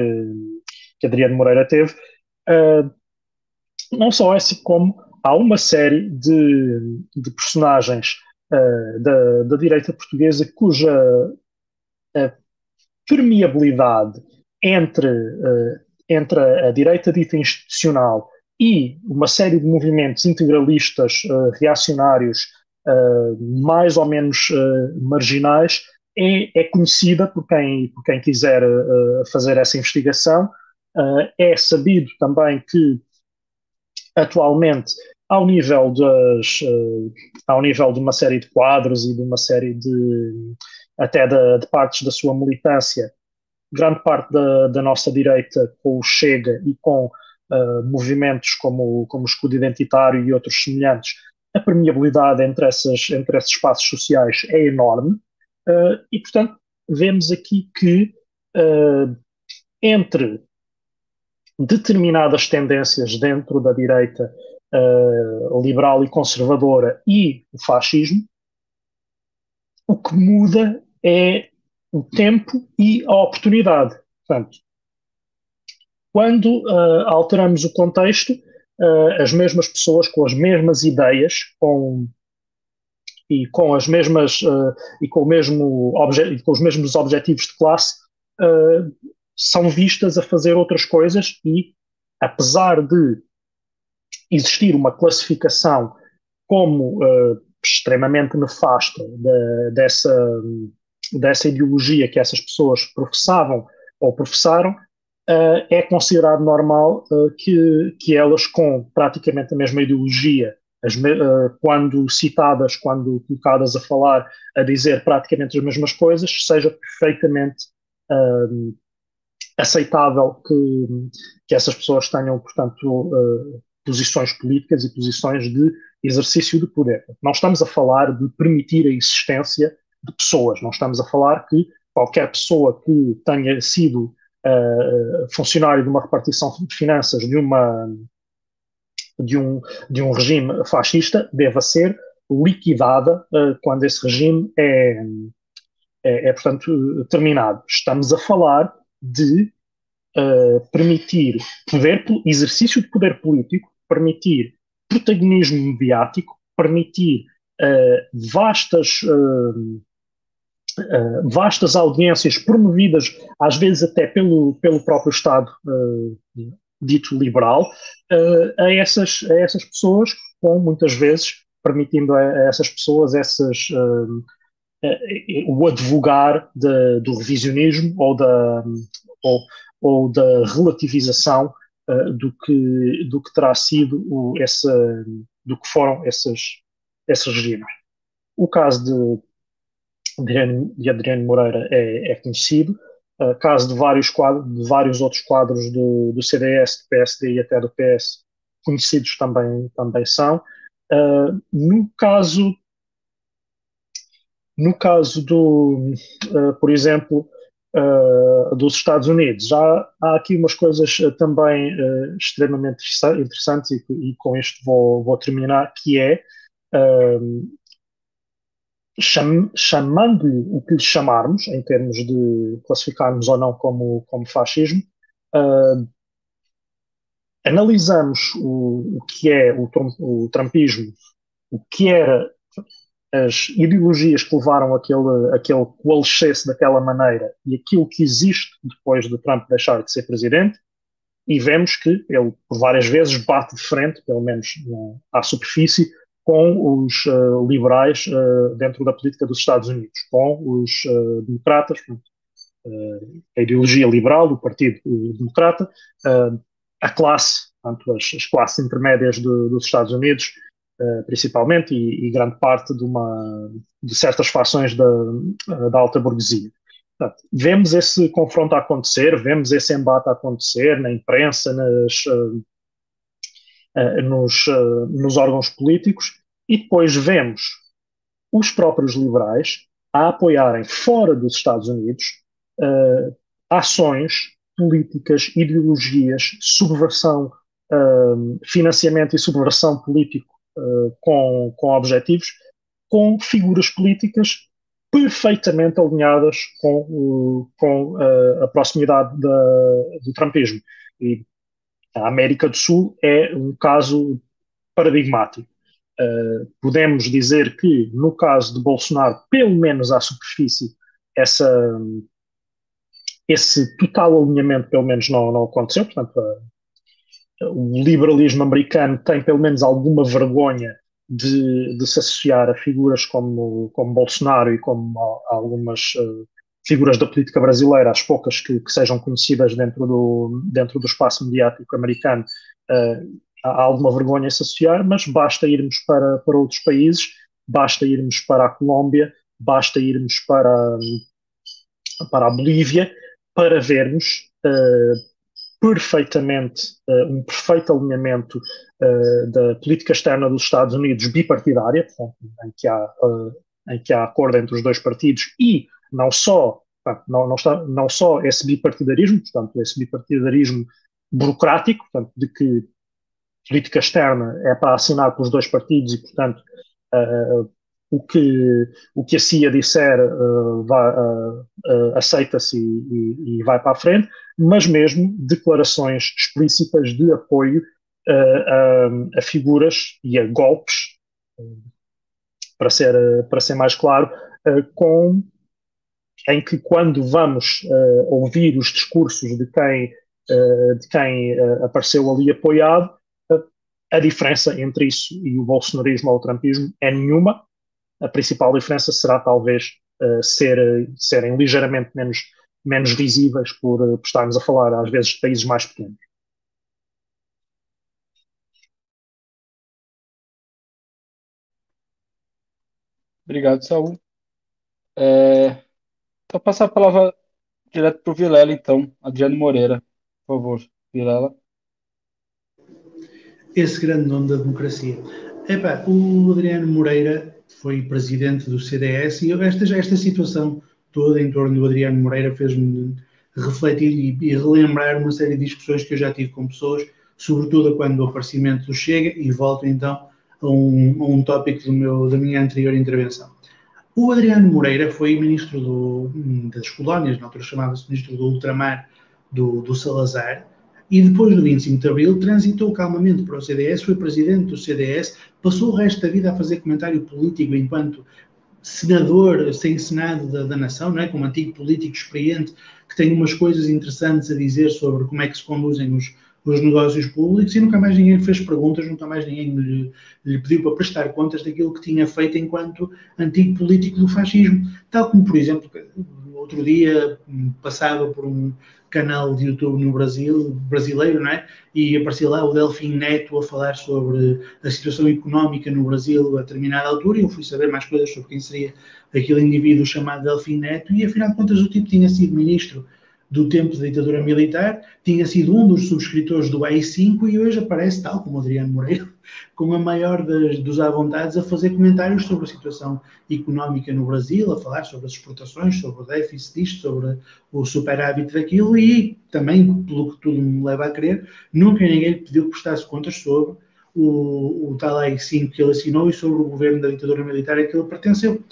que Adriano Moreira teve. não só esse, como há uma série de, de personagens uh, da, da, direita portuguesa cuja uh, permeabilidade entre, uh, entre a, direita dita institucional e uma série de movimentos integralistas reacionários mais ou menos marginais é, é, conhecida por quem, por quem quiser fazer essa investigação. é sabido também que atualmente ao nível das uh, ao nível de uma série de quadros e de uma série de até de, de partes da sua militância grande parte da, da, nossa direita com o Chega e com uh, movimentos como, como o escudo identitário e outros semelhantes a permeabilidade entre, essas, entre esses espaços sociais é enorme. Uh, e portanto vemos aqui que entre determinadas tendências dentro da direita uh, liberal e conservadora e o fascismo, o que muda é o tempo e a oportunidade. Portanto, quando uh, alteramos o contexto, uh, as mesmas pessoas com as mesmas ideias, com e com as mesmas uh, e com o mesmo com os mesmos objetivos de classe são vistas a fazer outras coisas e apesar de existir uma classificação como uh, extremamente nefasta de, dessa, dessa ideologia que essas pessoas professavam ou professaram, uh, é considerado normal uh, que, que elas, com praticamente a mesma ideologia, as, quando citadas, quando colocadas a falar, a dizer praticamente as mesmas coisas, seja perfeitamente aceitável que, que essas pessoas tenham, portanto, posições políticas e posições de exercício de poder. Não estamos a falar de permitir a existência de pessoas, não estamos a falar que qualquer pessoa que tenha sido uh, funcionário de uma repartição de finanças de, uma, de, um, de um regime fascista deva ser liquidada uh, quando esse regime é, é, é, portanto, terminado. Estamos a falar de uh, permitir poder, exercício de poder político permitir protagonismo mediático, permitir uh, vastas, uh, uh, vastas audiências promovidas, às vezes até pelo, pelo próprio Estado dito liberal, a, essas, a essas pessoas, com muitas vezes permitindo a, a essas pessoas essas, o advogar de, do revisionismo ou da, ou, ou da relativização uh, do, que, do que terá sido o, essa, do que foram essas, esses regimes. O caso de, de, de Adriano Moreira é, é conhecido, uh, caso de vários, quadros, de vários outros quadros do, do CDS, do PSD e até do PS, conhecidos também, também são. Uh, no caso no caso do, uh, por exemplo, uh, dos Estados Unidos. Já há aqui umas coisas uh, também uh, extremamente interessantes e, e, com isto vou, vou terminar, que é cham, chamando-lhe o que lhe chamarmos, em termos de classificarmos ou não como, como fascismo, analisamos o, o que é o, o trumpismo, o que era as ideologias que levaram aquele, aquele coalescesse daquela maneira e aquilo que existe depois de Trump deixar de ser presidente, e vemos que ele, por várias vezes, bate de frente, pelo menos à superfície, com os uh, liberais uh, dentro da política dos Estados Unidos, com os uh, democratas, a ideologia liberal do Partido Democrata, a classe, portanto, as, as classes intermédias de, dos Estados Unidos, principalmente, e, e, grande parte de, uma, de certas fações da, da alta burguesia. Portanto, vemos esse confronto acontecer, vemos esse embate acontecer na imprensa, nas, uh, nos, uh, nos órgãos políticos, e depois vemos os próprios liberais a apoiarem fora dos Estados Unidos uh, ações políticas, ideologias, subversão, financiamento e subversão político com, com objetivos, com figuras políticas perfeitamente alinhadas com, com a, a proximidade da, do trumpismo. E a América do Sul é um caso paradigmático. Uh, podemos dizer que, no caso de Bolsonaro, pelo menos à superfície, essa, esse total alinhamento, pelo menos, não, não aconteceu. Portanto, o liberalismo americano tem, pelo menos, alguma vergonha de, de se associar a figuras como, como Bolsonaro e como algumas uh, figuras da política brasileira, as poucas que, que, sejam conhecidas dentro do, dentro do espaço mediático americano, uh, há alguma vergonha em se associar, mas basta irmos para, para outros países, basta irmos para a Colômbia, basta irmos para, para a Bolívia, para vermos uh, perfeitamente, uh, um perfeito alinhamento uh, da política externa dos Estados Unidos bipartidária, portanto, em, que há, em que há acordo entre os dois partidos e não só, não, não, está, não só esse bipartidarismo, portanto, esse bipartidarismo burocrático, portanto, de que política externa é para assinar pelos dois partidos e, portanto, uh, o, que, o que a CIA disser uh, uh, aceita-se e, e, e, vai para a frente, mas mesmo declarações explícitas de apoio a, a, figuras e a golpes, para ser, para ser mais claro, com em que quando vamos uh, ouvir os discursos de quem, uh, de quem uh, apareceu ali apoiado, a diferença entre isso e o bolsonarismo ou o trumpismo é nenhuma. A principal diferença será talvez ser, serem ligeiramente menos, menos visíveis por, por estarmos a falar às vezes de países mais pequenos. Obrigado, Saul. É, Vou passar a palavra direto para o Vilela, então. Adriano Moreira, por favor, Vilela. Esse grande nome da democracia. Epá, o Adriano Moreira foi presidente do CDS e esta, esta situação toda em torno do Adriano Moreira fez-me refletir e, e, relembrar uma série de discussões que eu já tive com pessoas, sobretudo quando o aparecimento Chega, e volto então a um, a um tópico do meu, da minha anterior intervenção. O Adriano Moreira foi ministro do, das colónias, na altura chamava-se ministro do ultramar do, do, Salazar, e depois do 25 de Abril transitou calmamente para o CDS, foi presidente do CDS, passou o resto da vida a fazer comentário político enquanto senador sem senado da, da nação, não é? como antigo político experiente que tem umas coisas interessantes a dizer sobre como é que se conduzem os, os negócios públicos e nunca mais ninguém fez perguntas, nunca mais ninguém lhe, lhe, pediu para prestar contas daquilo que tinha feito enquanto antigo político do fascismo. Tal como, por exemplo, outro dia passava por um canal de YouTube no Brasil, brasileiro, não é? E aparecia lá o Delfim Neto a falar sobre a situação económica no Brasil a determinada altura e eu fui saber mais coisas sobre quem seria aquele indivíduo chamado Delfim Neto e afinal de contas o tipo tinha sido ministro do tempo da ditadura militar, tinha sido um dos subscritores do AI-5 e hoje aparece, tal como Adriano Moreira, com a maior das, dos à vontades a fazer comentários sobre a situação económica no Brasil, a falar sobre as exportações, sobre o déficit disto, sobre o superávit daquilo e também, pelo que tudo me leva a crer, nunca ninguém pediu que prestasse contas sobre o, o tal AI-5 que ele assinou e sobre o governo da ditadura militar a que ele pertenceu.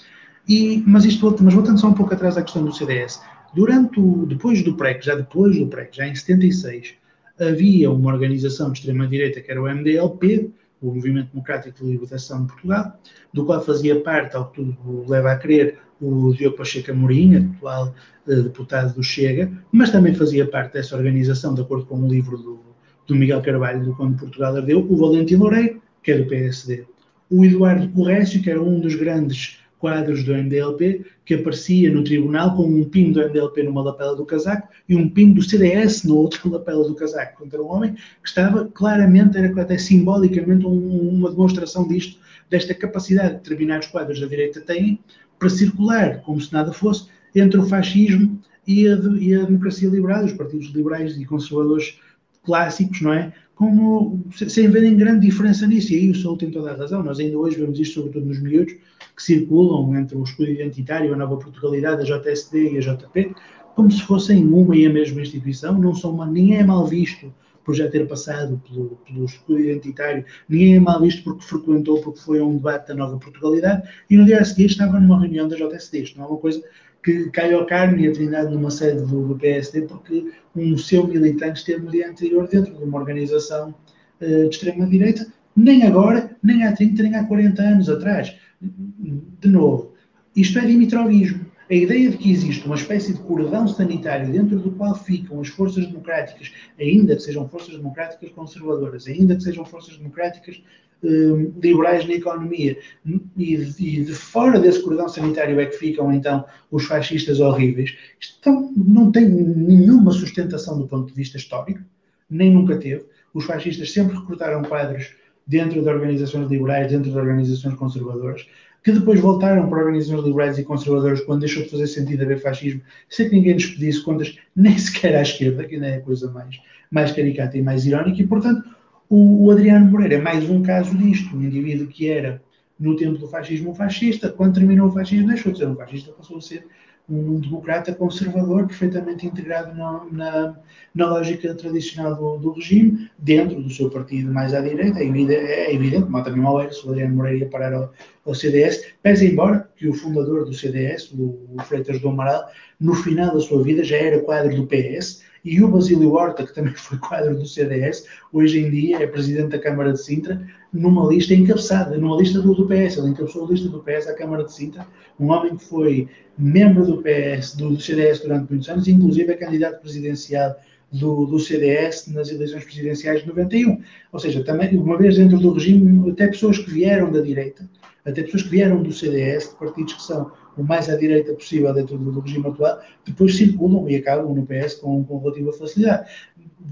E, mas isto, mas voltando só um pouco atrás à questão do CDS, Durante o, depois do PREC, já depois do PREC, já em 76, havia uma organização de extrema-direita que era o MDLP, o Movimento Democrático de Libertação de Portugal, do qual fazia parte, ao que tudo leva a crer, o Diogo Pacheco Amorim, atual uh, deputado do Chega, mas também fazia parte dessa organização, de acordo com o livro do, do Miguel Carvalho, do Quando Portugal Ardeu, o Valentim Loureiro, que é do PSD, o Eduardo Corrécio, que era um dos grandes quadros do MDLP, que aparecia no tribunal com um pino do MDLP numa lapela do casaco e um pino do CDS na outra lapela do casaco. Era um homem que estava claramente, era até simbolicamente um, uma demonstração disto, desta capacidade que determinados quadros da direita têm para circular, como se nada fosse, entre o fascismo e a, e a democracia liberal, os partidos liberais e conservadores clássicos, não é? Como, sem verem grande diferença nisso, e aí o Sol tem toda a razão. Nós ainda hoje vemos isto, sobretudo nos miúdos, que circulam entre o escudo identitário, a nova Portugalidade, a JSD e a JP, como se fossem uma e a mesma instituição. Não são uma, ninguém é mal visto por já ter passado pelo, pelo escudo identitário, ninguém é mal visto porque frequentou, porque foi a um debate da nova Portugalidade, e no dia a seguir estava numa reunião da JSD. Isto não é uma coisa que cai ao Carmo e a Trindade numa sede do, PSD porque um seu militante esteve no dia anterior dentro de uma organização uh, de extrema-direita, nem agora, nem há 30, nem há 40 anos atrás. De novo, isto é dimitrovismo. A ideia de que existe uma espécie de cordão sanitário dentro do qual ficam as forças democráticas, ainda que sejam forças democráticas conservadoras, ainda que sejam forças democráticas eh, liberais na economia. E, e, de fora desse cordão sanitário é que ficam então os fascistas horríveis. Isto não tem nenhuma sustentação do ponto de vista histórico, nem nunca teve. Os fascistas sempre recrutaram quadros dentro de organizações liberais, dentro de organizações conservadoras, que depois voltaram para organizações liberais e conservadoras quando deixou de fazer sentido haver fascismo, sem que ninguém nos pedisse contas, [laughs] nem sequer à esquerda, que ainda é a coisa mais, mais caricata e mais irónica, e portanto o, o Adriano Moreira é mais um caso disto, um indivíduo que era, no tempo do fascismo, um fascista, quando terminou o fascismo deixou de ser um fascista, passou a ser um democrata conservador, perfeitamente integrado na, na, na lógica tradicional do, do, regime, dentro do seu partido mais à direita. É evidente, é evidente como também mal era, se o Adriano Moreira parar ao, ao, CDS, pese embora que o fundador do CDS, o, o Freitas do Amaral, no final da sua vida já era quadro do PS, e o Basílio Horta, que também [laughs] foi quadro do CDS, hoje em dia é presidente da Câmara de Sintra, numa lista encabeçada, numa lista do, do PS. Ele encabeçou a lista do PS à Câmara de Sintra, um homem que foi membro do PS, do, do CDS durante muitos anos, inclusive é candidato presidencial do, do, CDS nas eleições presidenciais de 91. Ou seja, também, uma vez dentro do regime, até pessoas que vieram da direita, até pessoas que vieram do CDS, de partidos que são o mais à direita possível dentro do, regime atual, depois circulam e acabam no PS com, com relativa facilidade.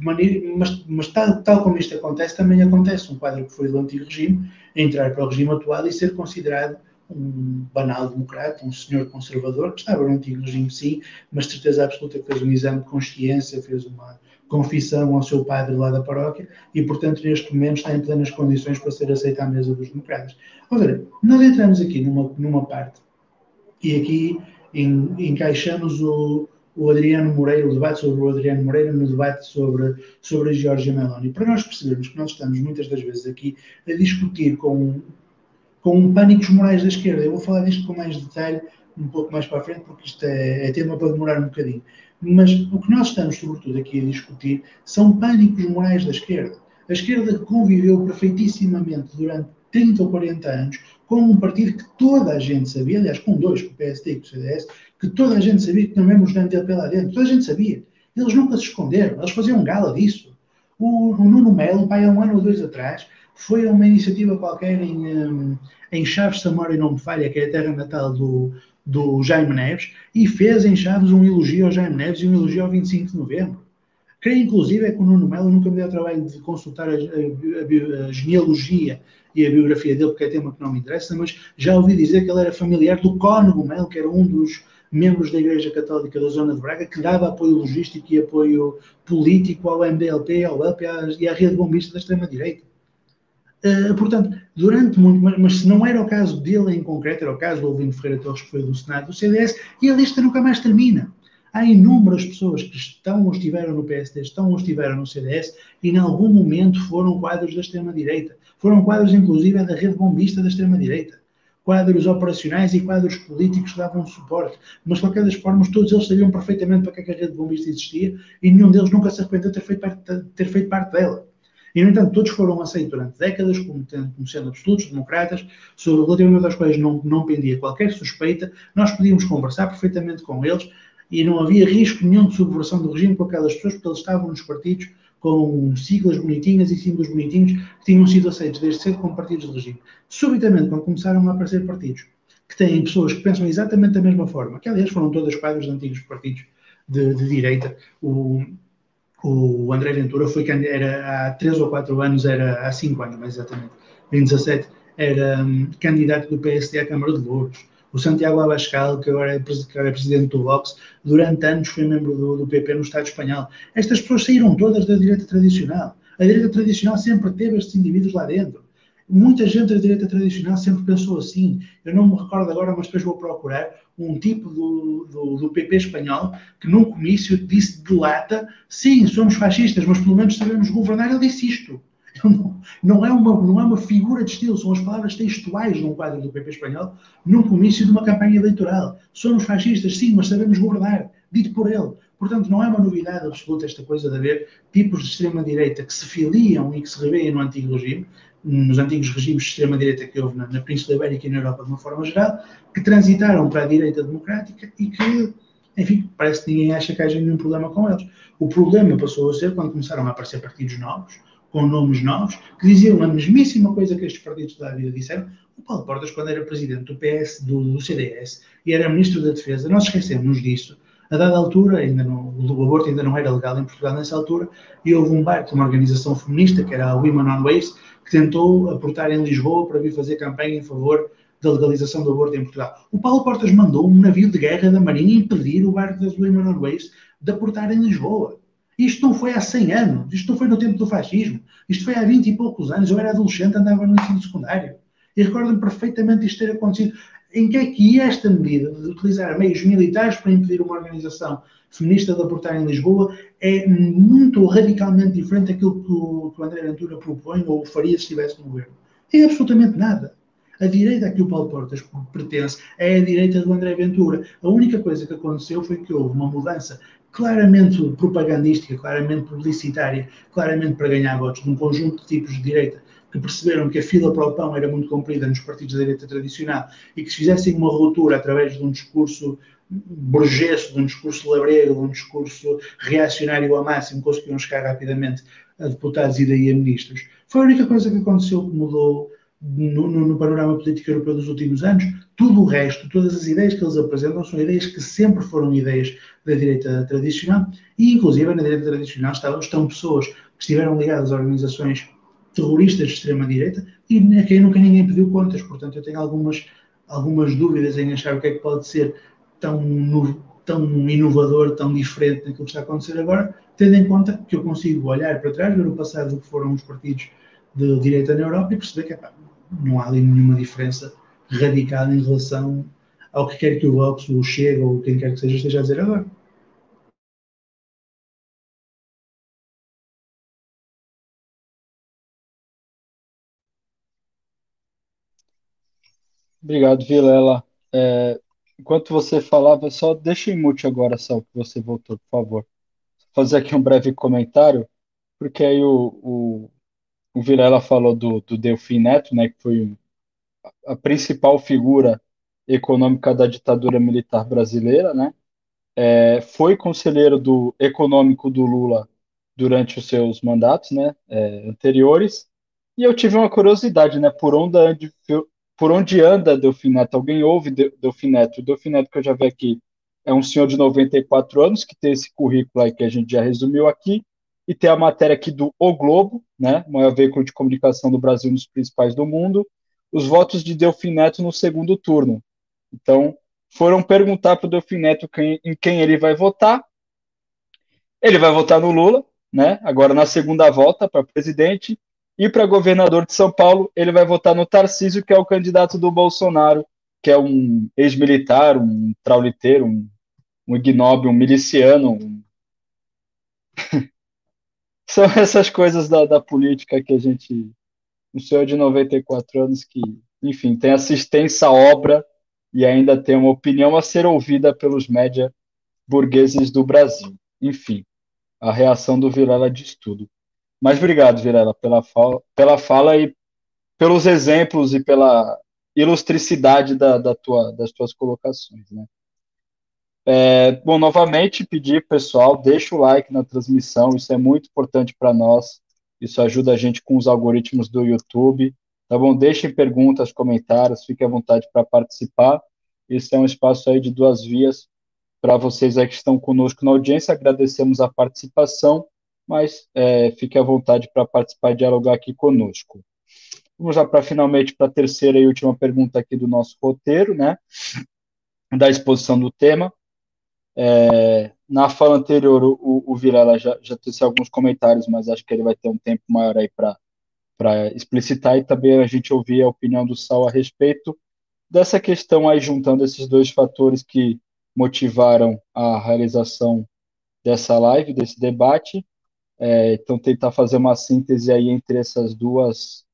Maneira, mas, mas tal, tal, como isto acontece, também acontece um quadro que foi do antigo regime entrar para o regime atual e ser considerado um banal democrata, um senhor conservador, que estava no antigo regime, sim, mas certeza absoluta que fez um exame de consciência, fez uma confissão ao seu padre lá da paróquia e, portanto, neste momento está em plenas condições para ser aceito à mesa dos democratas. Ou seja, nós entramos aqui numa, numa parte e aqui em, encaixamos o, o Adriano Moreira, o debate sobre o Adriano Moreira no debate sobre, sobre a Georgia Meloni. Para nós percebermos que nós estamos muitas das vezes aqui a discutir com, com pânicos morais da esquerda. Eu vou falar disto com mais detalhe um pouco mais para a frente, porque isto é, é tema para demorar um bocadinho. Mas o que nós estamos, sobretudo, aqui a discutir são pânicos morais da esquerda. A esquerda conviveu perfeitissimamente durante 30 ou 40 anos com um partido que toda a gente sabia, aliás, com dois, com o PSD e com o CDS, que toda a gente sabia que não éramos dentro dele lá dentro, toda a gente sabia. Eles nunca se esconderam, eles faziam gala disso. O, o Nuno Melo, pai, há um ano ou dois atrás, foi a uma iniciativa qualquer em, um, em Chaves, Samora e não me falha, que é a terra natal do, do Jaime Neves, e fez em Chaves um elogio ao Jaime Neves e um elogio ao 25 de novembro. Creio, inclusive, é que o Nuno Melo nunca me deu o trabalho de consultar a, a, a, a, genealogia e a biografia dele, porque é tema que não me interessa, mas já ouvi dizer que ele era familiar do Cónego Melo, que era um dos membros da Igreja Católica da Zona de Braga, que dava apoio logístico e apoio político ao MDLP, ao UP e à rede bombista da extrema-direita. Uh, portanto, durante muito, mas, mas, se não era o caso dele em concreto, era o caso do Alvino Ferreira Torres, que foi do Senado do CDS, e a lista nunca mais termina. Há inúmeras pessoas que estão ou estiveram no PSD, estão ou estiveram no CDS e em algum momento foram quadros da extrema-direita. Foram quadros, inclusive, da rede bombista da extrema-direita. Quadros operacionais e quadros políticos que davam suporte. Mas, de qualquer das formas, todos eles sabiam perfeitamente para que, é que a rede bombista existia e nenhum deles nunca se arrependeu de ter feito parte, ter feito parte dela. E, no entanto, todos foram aceitos durante décadas como, como sendo absolutos democratas, sobre relativamente aos quais não, não pendia qualquer suspeita, nós podíamos conversar perfeitamente com eles e não havia risco nenhum de subversão do regime com aquelas pessoas, porque eles estavam nos partidos com siglas bonitinhas e símbolos bonitinhos que tinham sido aceitos desde cedo como partidos de regime. Subitamente, quando começaram a aparecer partidos que têm pessoas que pensam exatamente da mesma forma, que aliás foram todas quadros de antigos partidos de, de direita, o, o André Ventura foi era há 3 ou 4 anos, era há 5 anos, mais exatamente, em 17, era um, candidato do PSD à Câmara de Louros. O Santiago Abascal, que agora é, que agora é presidente do Vox, durante anos foi membro do, do PP no Estado espanhol. Estas pessoas saíram todas da direita tradicional. A direita tradicional sempre teve estes indivíduos lá dentro. Muita gente da direita tradicional sempre pensou assim. Eu não me recordo agora, mas depois vou procurar um tipo do, do, do, PP espanhol que num comício disse de lata, sim, somos fascistas, mas pelo menos sabemos governar. Ele disse isto. Não, não, é uma, não é uma figura de estilo, são as palavras textuais num quadro do PP espanhol, num comício de uma campanha eleitoral. Somos fascistas, sim, mas sabemos governar, dito por ele. Portanto, não é uma novidade absoluta esta coisa de haver tipos de extrema-direita que se filiam e que se revêem no antigo regime, nos antigos regimes de extrema-direita que houve na, na Península Ibérica e na Europa de uma forma geral, que transitaram para a direita democrática e que, enfim, parece que ninguém acha que haja nenhum problema com eles. O problema passou a ser quando começaram a aparecer partidos novos, com nomes novos, que diziam a mesmíssima coisa que estes partidos da vida disseram. O Paulo Portas, quando era presidente do PS, do, do CDS, e era ministro da Defesa, nós esquecemos disso, a dada altura, ainda não, o aborto ainda não era legal em Portugal nessa altura, e houve um barco uma organização feminista, que era a Women on Ways, que tentou aportar em Lisboa para vir fazer campanha em favor da legalização do aborto em Portugal. O Paulo Portas mandou um navio de guerra da Marinha impedir o barco das Women on Ways de aportar em Lisboa. Isto não foi há 100 anos, isto não foi no tempo do fascismo, isto foi há 20 e poucos anos. Eu era adolescente, andava no ensino secundário. E recordo-me perfeitamente isto ter acontecido em que é que esta medida de utilizar meios militares para impedir uma organização feminista de aportar em Lisboa é muito radicalmente diferente daquilo que o, que o André Ventura propõe ou faria se estivesse no governo. É absolutamente nada. A direita a que o Paulo Portas pertence é a direita do André Ventura. A única coisa que aconteceu foi que houve uma mudança claramente propagandística, claramente publicitária, claramente para ganhar votos de um conjunto de tipos de direita que perceberam que a fila para o pão era muito comprida nos partidos da direita tradicional e que se fizessem uma ruptura através de um discurso burguês, de um discurso labrego, de um discurso reacionário ao máximo, conseguiram chegar rapidamente a deputados e daí a ministros. Foi a única coisa que aconteceu que mudou no, no, no, panorama político europeu dos últimos anos. Tudo o resto, todas as ideias que eles apresentam, são ideias que sempre foram ideias da direita tradicional e, inclusive, na direita tradicional estão, pessoas que estiveram ligadas a organizações terroristas de extrema-direita e a quem nunca ninguém pediu contas. Portanto, eu tenho algumas, algumas dúvidas em achar o que é que pode ser tão, tão inovador, tão diferente daquilo que está a acontecer agora, tendo em conta que eu consigo olhar para trás, ver o passado do que foram os partidos de direita na Europa e perceber que epá, não há ali nenhuma diferença radical em relação ao que quer que o Vox, o Chega ou quem quer que seja esteja a dizer agora. Obrigado, Vilela. É, enquanto você falava, só deixa em mute agora, Sal, que você voltou, por favor. Vou fazer aqui um breve comentário, porque aí o, o, o Vilela falou do, do Delfim Neto, né, que foi a principal figura econômica da ditadura militar brasileira, né? É, foi conselheiro do econômico do Lula durante os seus mandatos, né, é, anteriores. E eu tive uma curiosidade, né, por onde, por onde anda Delfineto? Alguém ouve Delfineto? O Delfineto que eu já vi aqui é um senhor de 94 anos que tem esse currículo aí que a gente já resumiu aqui e tem a matéria aqui do O Globo, né, maior veículo de comunicação do Brasil nos principais do mundo, os votos de Delfineto no segundo turno. Então, foram perguntar para o Delfineto quem, em quem ele vai votar. Ele vai votar no Lula, né? Agora na segunda volta para presidente e para governador de São Paulo, ele vai votar no Tarcísio, que é o candidato do Bolsonaro, que é um ex-militar, um trauliteiro, um, um um miliciano. Um... [laughs] São essas coisas da, da política que a gente. Um senhor de 94 anos que, enfim, tem assistência à obra e ainda tem uma opinião a ser ouvida pelos média burgueses do Brasil. Enfim, a reação do Vilela diz tudo. Mas obrigado, Virela, pela fala, pela fala e pelos exemplos e pela ilustricidade da, da tua, das tuas colocações, né? É, bom, novamente pedir, pessoal, deixa o like na transmissão, isso é muito importante para nós, isso ajuda a gente com os algoritmos do YouTube, tá bom? Deixem perguntas, comentários, fiquem à vontade para participar, esse é um espaço aí de duas vias para vocês aí que estão conosco na audiência, agradecemos a participação, mas é, fique à vontade para participar e dialogar aqui conosco. Vamos já para finalmente para a terceira e última pergunta aqui do nosso roteiro, né? Da exposição do tema. É, na fala anterior, o, o Virela já, já trouxe alguns comentários, mas acho que ele vai ter um tempo maior aí para explicitar e também a gente ouvir a opinião do Sal a respeito dessa questão aí, juntando esses dois fatores que motivaram a realização dessa live, desse debate. É, então, tentar fazer uma síntese aí entre essas duas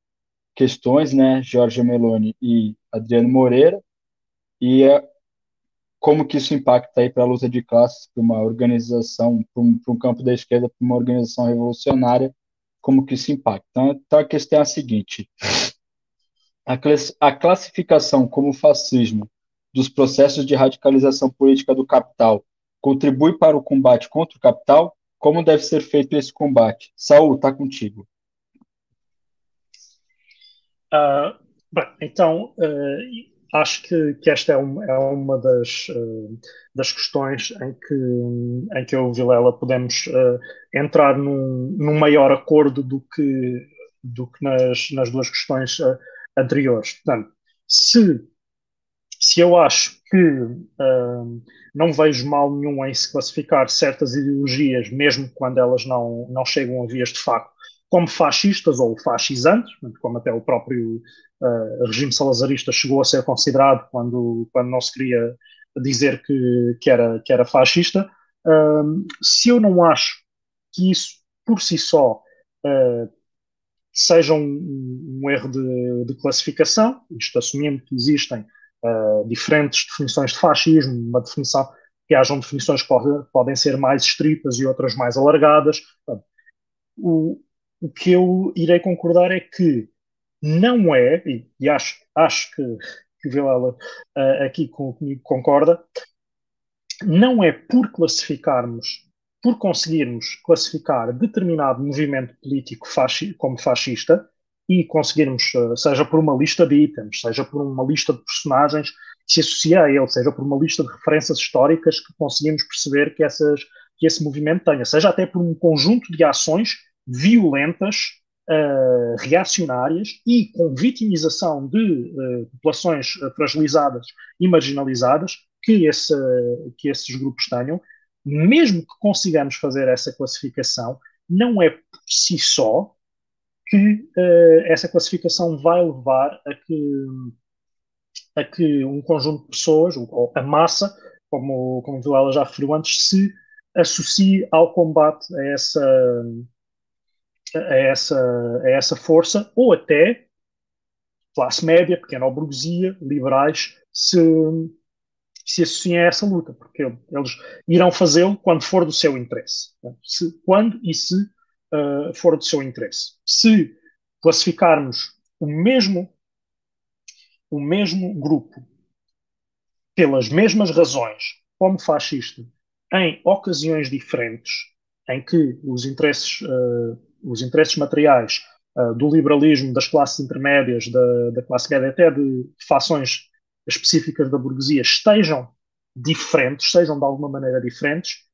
questões, né, Jorge Meloni e Adriano Moreira, e é, como que isso impacta aí para a luta de classes, para uma organização, para um, um, campo da esquerda, para uma organização revolucionária, como que isso impacta. Então, então a questão é a seguinte, a, class, a classificação como fascismo dos processos de radicalização política do capital contribui para o combate contra o capital? Como deve ser feito esse combate? Saul, está contigo. Uh, então, uh, acho que, que esta é, um, é uma das, uh, das questões em que, em que eu e Vilela podemos uh, entrar num, num maior acordo do que, do que nas, nas duas questões uh, anteriores. Portanto, se, se eu acho que não vejo mal nenhum em se classificar certas ideologias, mesmo quando elas não, não chegam a vias de facto, como fascistas ou fascisantes, como até o próprio uh, regime salazarista chegou a ser considerado quando, quando não se queria dizer que, que, era, que era fascista. Uh, se eu não acho que isso por si só uh, seja um, um erro de, de, classificação, isto assumindo que existem diferentes definições de fascismo, uma definição que hajam definições que pode, podem ser mais estritas e outras mais alargadas. O, o que eu irei concordar é que não é, e, e acho, acho que, que o Vilela uh, aqui comigo concorda, não é por classificarmos, por conseguirmos classificar determinado movimento político fasci como fascista e conseguirmos, uh, seja por uma lista de itens, seja por uma lista de personagens que se associa a ele, seja por uma lista de referências históricas que conseguimos perceber que, essas, que esse movimento tenha, seja até por um conjunto de ações violentas uh, reacionárias e com vitimização de uh, populações fragilizadas e marginalizadas que, esse, que esses grupos tenham, mesmo que consigamos fazer essa classificação, não é por si só que uh, essa classificação vai levar a que, a que um conjunto de pessoas, ou a massa, como, como ela já referiu antes, se associe ao combate a essa, a essa, a essa força, ou até classe média, pequena burguesia, liberais, se, se associem a essa luta, porque eles irão fazê-lo quando for do seu interesse. Se, quando e se uh, for do seu interesse. Se classificarmos o mesmo, o mesmo grupo pelas mesmas razões como fascista em ocasiões diferentes, em que os interesses uh, os interesses materiais uh, do liberalismo, das classes intermédias, da, da classe média, até de, fações específicas da burguesia, estejam diferentes, sejam de alguma maneira diferentes,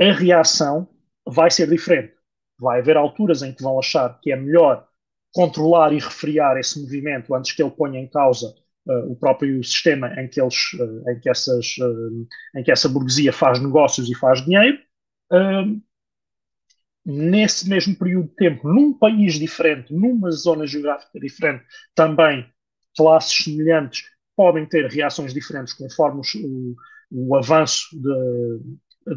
a reação vai ser diferente. Vai haver alturas em que vão achar que é melhor controlar e refriar esse movimento antes que ele ponha em causa uh, o próprio sistema em que, eles, uh, em, que essas, uh, em que essa burguesia faz negócios e faz dinheiro nesse mesmo período de tempo, num país diferente, numa zona geográfica diferente, também classes semelhantes podem ter reações diferentes conforme o, o avanço de,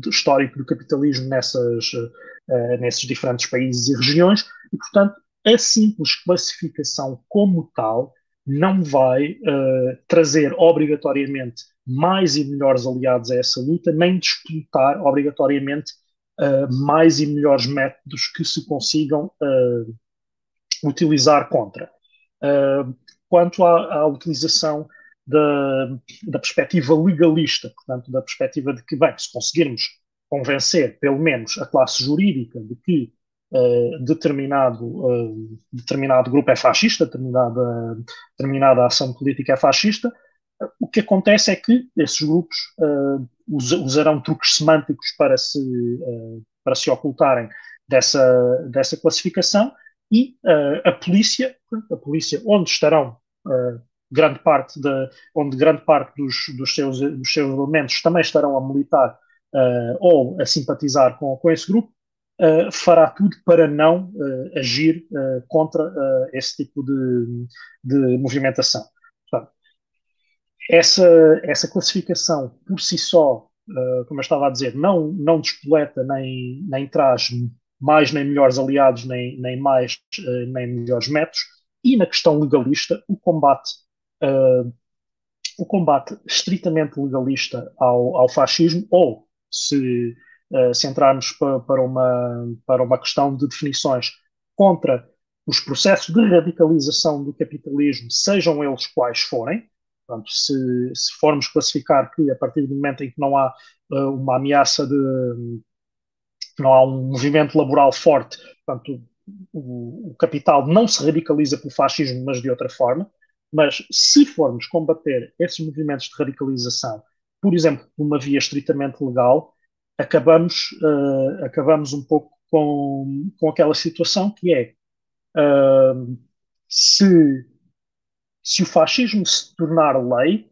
de histórico do capitalismo nessas, uh, nesses diferentes países e regiões, e, portanto, a simples classificação como tal não vai uh, trazer obrigatoriamente mais e melhores aliados a essa luta, nem disputar obrigatoriamente uh, mais e melhores métodos que se consigam uh, utilizar contra. Uh, quanto à, à utilização da, da, perspectiva legalista, portanto, da perspectiva de que, bem, se conseguirmos convencer, pelo menos, a classe jurídica de que determinado, determinado grupo é fascista, determinada, determinada ação política é fascista, o que acontece é que esses grupos usarão truques semânticos para se, para se ocultarem dessa, dessa classificação e a polícia, a polícia onde estarão grande parte de, onde grande parte dos, dos, seus, dos seus elementos também estarão a militar uh, ou a simpatizar com, com esse grupo, uh, fará tudo para não uh, agir contra esse tipo de, de movimentação. Essa, essa classificação por si só, como eu estava a dizer, não, não despoleta nem, nem traz mais nem melhores aliados, nem, nem mais nem melhores métodos. E na questão legalista, o combate uh, o combate estritamente legalista ao, ao fascismo, ou se, uh, se entrarmos para, para, uma, para uma questão de definições contra os processos de radicalização do capitalismo, sejam eles quais forem, portanto, se, se formos classificar que a partir do momento em que não há uh, uma ameaça de não há um movimento laboral forte, portanto, o, o, capital não se radicaliza pelo fascismo, mas de outra forma, mas se formos combater esses movimentos de radicalização, por exemplo, por uma via estritamente legal, acabamos, uh, acabamos um pouco com, com aquela situação que é uh, se, se o fascismo se tornar lei,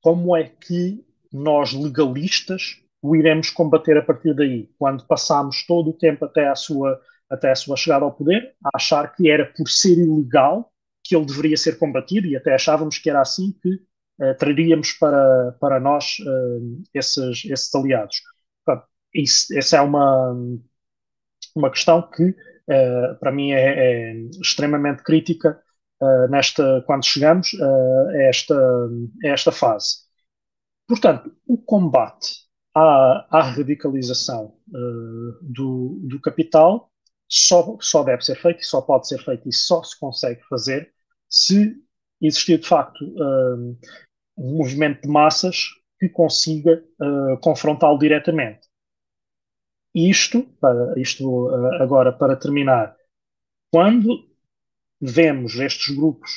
como é que nós legalistas o iremos combater a partir daí, quando passamos todo o tempo até a sua, até a sua chegada ao poder, a achar que era por ser ilegal que ele deveria ser combatido e até achávamos que era assim que uh, traríamos para, para nós uh, esses, esses aliados. Portanto, isso, essa é uma, uma questão que uh, para mim é, é extremamente crítica nesta, quando chegamos a, esta, a esta fase. Portanto, o combate à, à radicalização do, do capital só, só deve ser feito e só pode ser feito e só se consegue fazer se existir de facto um movimento de massas que consiga uh, confrontá-lo diretamente. Isto, para, isto uh, agora para terminar, quando vemos estes grupos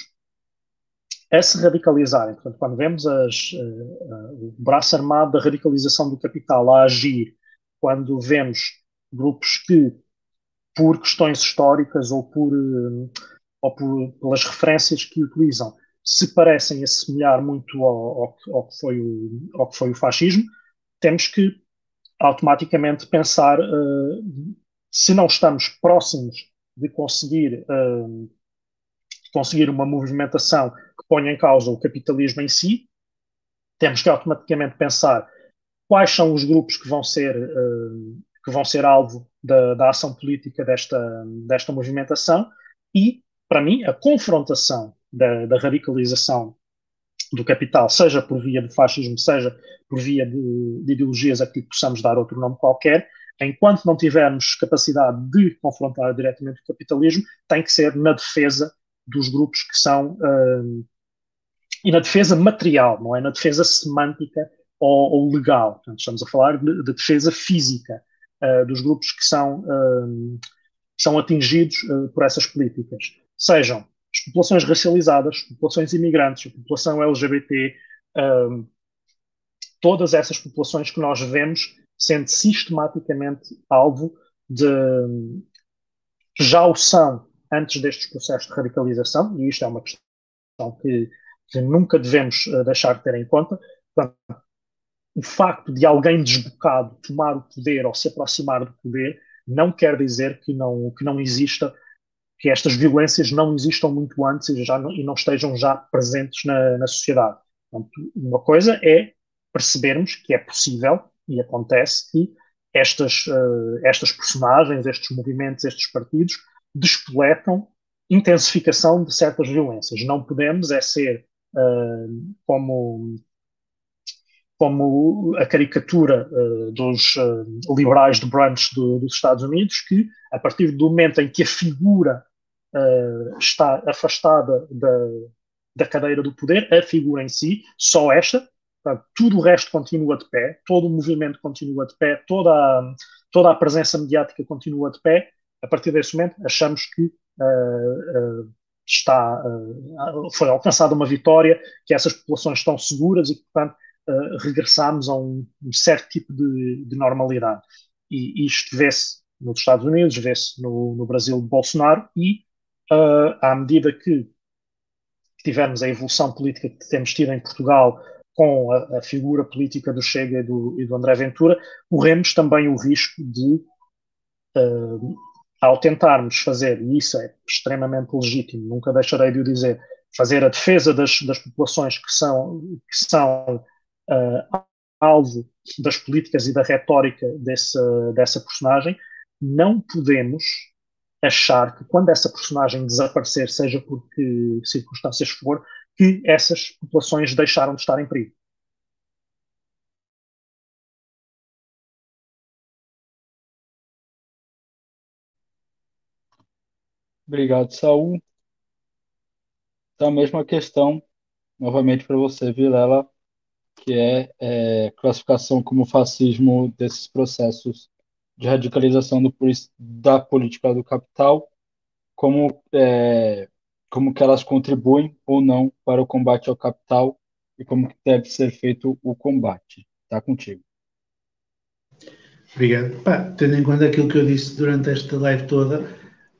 a se radicalizarem, portanto, quando vemos as, uh, o braço armado da radicalização do capital a agir, quando vemos grupos que por questões históricas ou por, eh, ou por pelas referências que utilizam se parecem assemelhar muito ao, ao, ao, que foi o, ao que foi o fascismo, temos que automaticamente pensar uh, se não estamos próximos de conseguir, uh, conseguir uma movimentação que ponha em causa o capitalismo em si, temos que automaticamente pensar quais são os grupos que vão ser, uh, que vão ser alvo da, da ação política desta, desta movimentação e, para mim, a confrontação da, da radicalização do capital, seja por via de fascismo, seja por via de, de, ideologias a que possamos dar outro nome qualquer, enquanto não tivermos capacidade de confrontar diretamente o capitalismo, tem que ser na defesa dos grupos que são. Uh, e na defesa material, não é? Na defesa semântica ou, ou legal. Portanto, estamos a falar de, de defesa física uh, dos grupos que são, uh, são atingidos uh, por essas políticas. Sejam as populações racializadas, populações imigrantes, a população LGBT, todas essas populações que nós vemos sendo sistematicamente alvo de. já o são antes destes processos de radicalização, e isto é uma questão que, que nunca devemos deixar de ter em conta. Portanto, o facto de alguém desbocado tomar o poder ou se aproximar do poder não quer dizer que não, que não exista, que estas violências não existam muito antes e, já não, e não estejam já presentes na, na sociedade. Portanto, uma coisa é percebermos que é possível e acontece que estas, uh, estas personagens, estes movimentos, estes partidos despoletam intensificação de certas violências. Não podemos é ser uh, como como a caricatura uh, dos uh, liberais de brunch do, dos Estados Unidos, que a partir do momento em que a figura uh, está afastada da, da cadeira do poder, a figura em si, só esta, portanto, tudo o resto continua de pé, todo o movimento continua de pé, toda a, toda a presença mediática continua de pé, a partir desse momento achamos que está, foi alcançada uma vitória, que essas populações estão seguras e que, portanto, uh, regressamos a um, um certo tipo de, de, normalidade. E isto vê-se nos Estados Unidos, vê-se no, no, Brasil de Bolsonaro, e uh, à medida que tivermos a evolução política que temos tido em Portugal com a, a figura política do Chega e do, e do, André Ventura, corremos também o risco de, uh, ao tentarmos fazer, e isso é extremamente legítimo, nunca deixarei de o dizer, fazer a defesa das, das populações que são, que são uh, alvo das políticas e da retórica desse, dessa personagem, não podemos achar que quando essa personagem desaparecer, seja por que circunstâncias for, que essas populações deixaram de estar em perigo. Obrigado, Saul. Então, a mesma questão, novamente para você, Vilela que é, é classificação como fascismo desses processos de radicalização do, da política do capital, como, é, como que elas contribuem ou não para o combate ao capital e como que deve ser feito o combate. Está contigo. Obrigado. Pá, tendo em conta aquilo que eu disse durante esta live toda,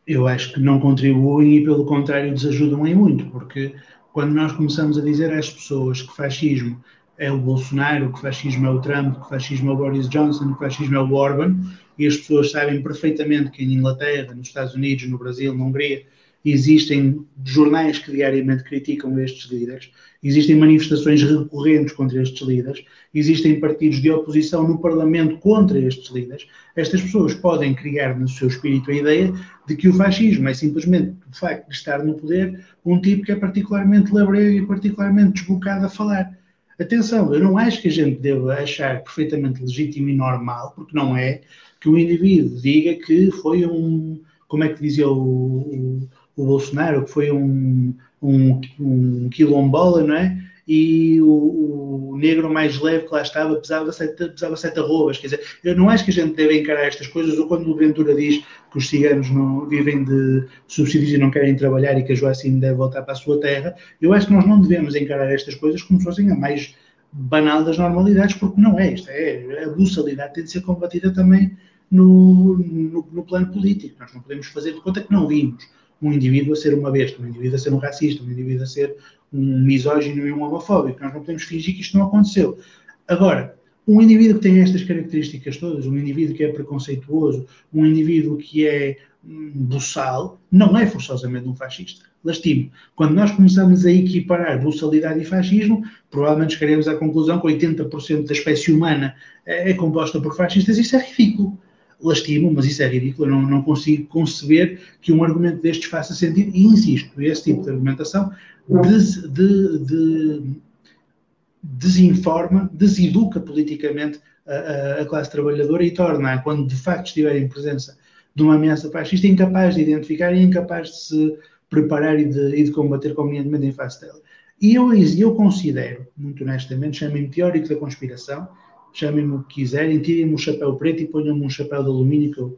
eu acho que não contribuem e, pelo contrário, desajudam em muito, porque quando nós começamos a dizer às pessoas que fascismo é o Bolsonaro, que fascismo é o Trump, que fascismo é o Boris Johnson, que fascismo é o Orban, e as pessoas sabem perfeitamente que em Inglaterra, nos Estados Unidos, no Brasil, na Hungria, existem jornais que diariamente criticam estes líderes, existem manifestações recorrentes contra estes líderes, existem partidos de oposição no Parlamento contra estes líderes. Estas pessoas podem criar no seu espírito a ideia de que o fascismo é simplesmente o facto de estar no poder um tipo que é particularmente labrego e particularmente desbocado a falar. Atenção, eu não acho que a gente deva achar perfeitamente legítimo e normal, porque não é, que um indivíduo diga que foi um, como é que dizia o, o, o Bolsonaro, que foi um, um, um quilombola, não é? e o, o, negro mais leve que lá estava pesava sete, pesava sete arrobas. Quer dizer, eu não acho que a gente deve encarar estas coisas, ou quando o Ventura diz que os ciganos não vivem de subsídios e não querem trabalhar e que a Joacim deve voltar para a sua terra, eu acho que nós não devemos encarar estas coisas como se fossem a mais banal das normalidades, porque não é isto. É, a buçalidade tem de ser combatida também no, no, no plano político. Nós não podemos fazer de conta que não vimos um indivíduo a ser uma besta, um indivíduo a ser um racista, um indivíduo a ser um misógino e um homofóbico. Nós não podemos fingir que isto não aconteceu. Agora, um indivíduo que tem estas características todas, um indivíduo que é preconceituoso, um indivíduo que é um, buçal, não é forçosamente um fascista. Lastimo. Quando nós começamos a equiparar buçalidade e fascismo, provavelmente chegaremos à conclusão que 80% da espécie humana é, é composta por fascistas. Isso é ridículo lastimo, mas isso é ridículo, eu não, não consigo conceber que um argumento destes faça sentido, e insisto, esse tipo de argumentação des, de, de, desinforma, deseduca politicamente a, a, classe trabalhadora e torna, quando de facto estiver em presença de uma ameaça fascista, incapaz de identificar e incapaz de se preparar e de, e de combater convenientemente em face dela. E eu, eu considero, muito honestamente, chamem-me teórico da conspiração, chamem-me o que quiserem, tirem-me o chapéu preto e ponham-me um chapéu de alumínio que eu,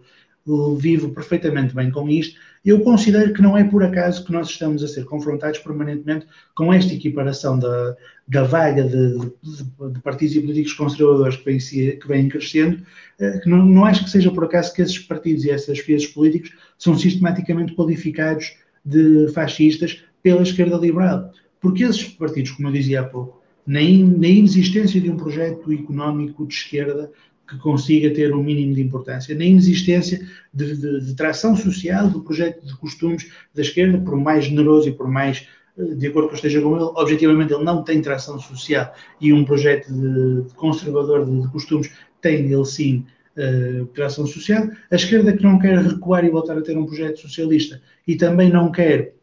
vivo perfeitamente bem com isto. Eu considero que não é por acaso que nós estamos a ser confrontados permanentemente com esta equiparação da, da vaga de, de, de partidos e políticos conservadores que vem, que vem crescendo, eh, que não, não acho que seja por acaso que esses partidos e essas esses políticos são sistematicamente qualificados de fascistas pela esquerda liberal. Porque esses partidos, como eu dizia há pouco, in, na inexistência de um projeto económico de esquerda que consiga ter um mínimo de importância, na inexistência de, de, de, tração social do projeto de costumes da esquerda, por mais generoso e por mais eh, de acordo com eu esteja com ele, objetivamente ele não tem tração social e um projeto de, de conservador de, costumes tem ele sim uh, tração social. A esquerda que não quer recuar e voltar a ter um projeto socialista e também não quer,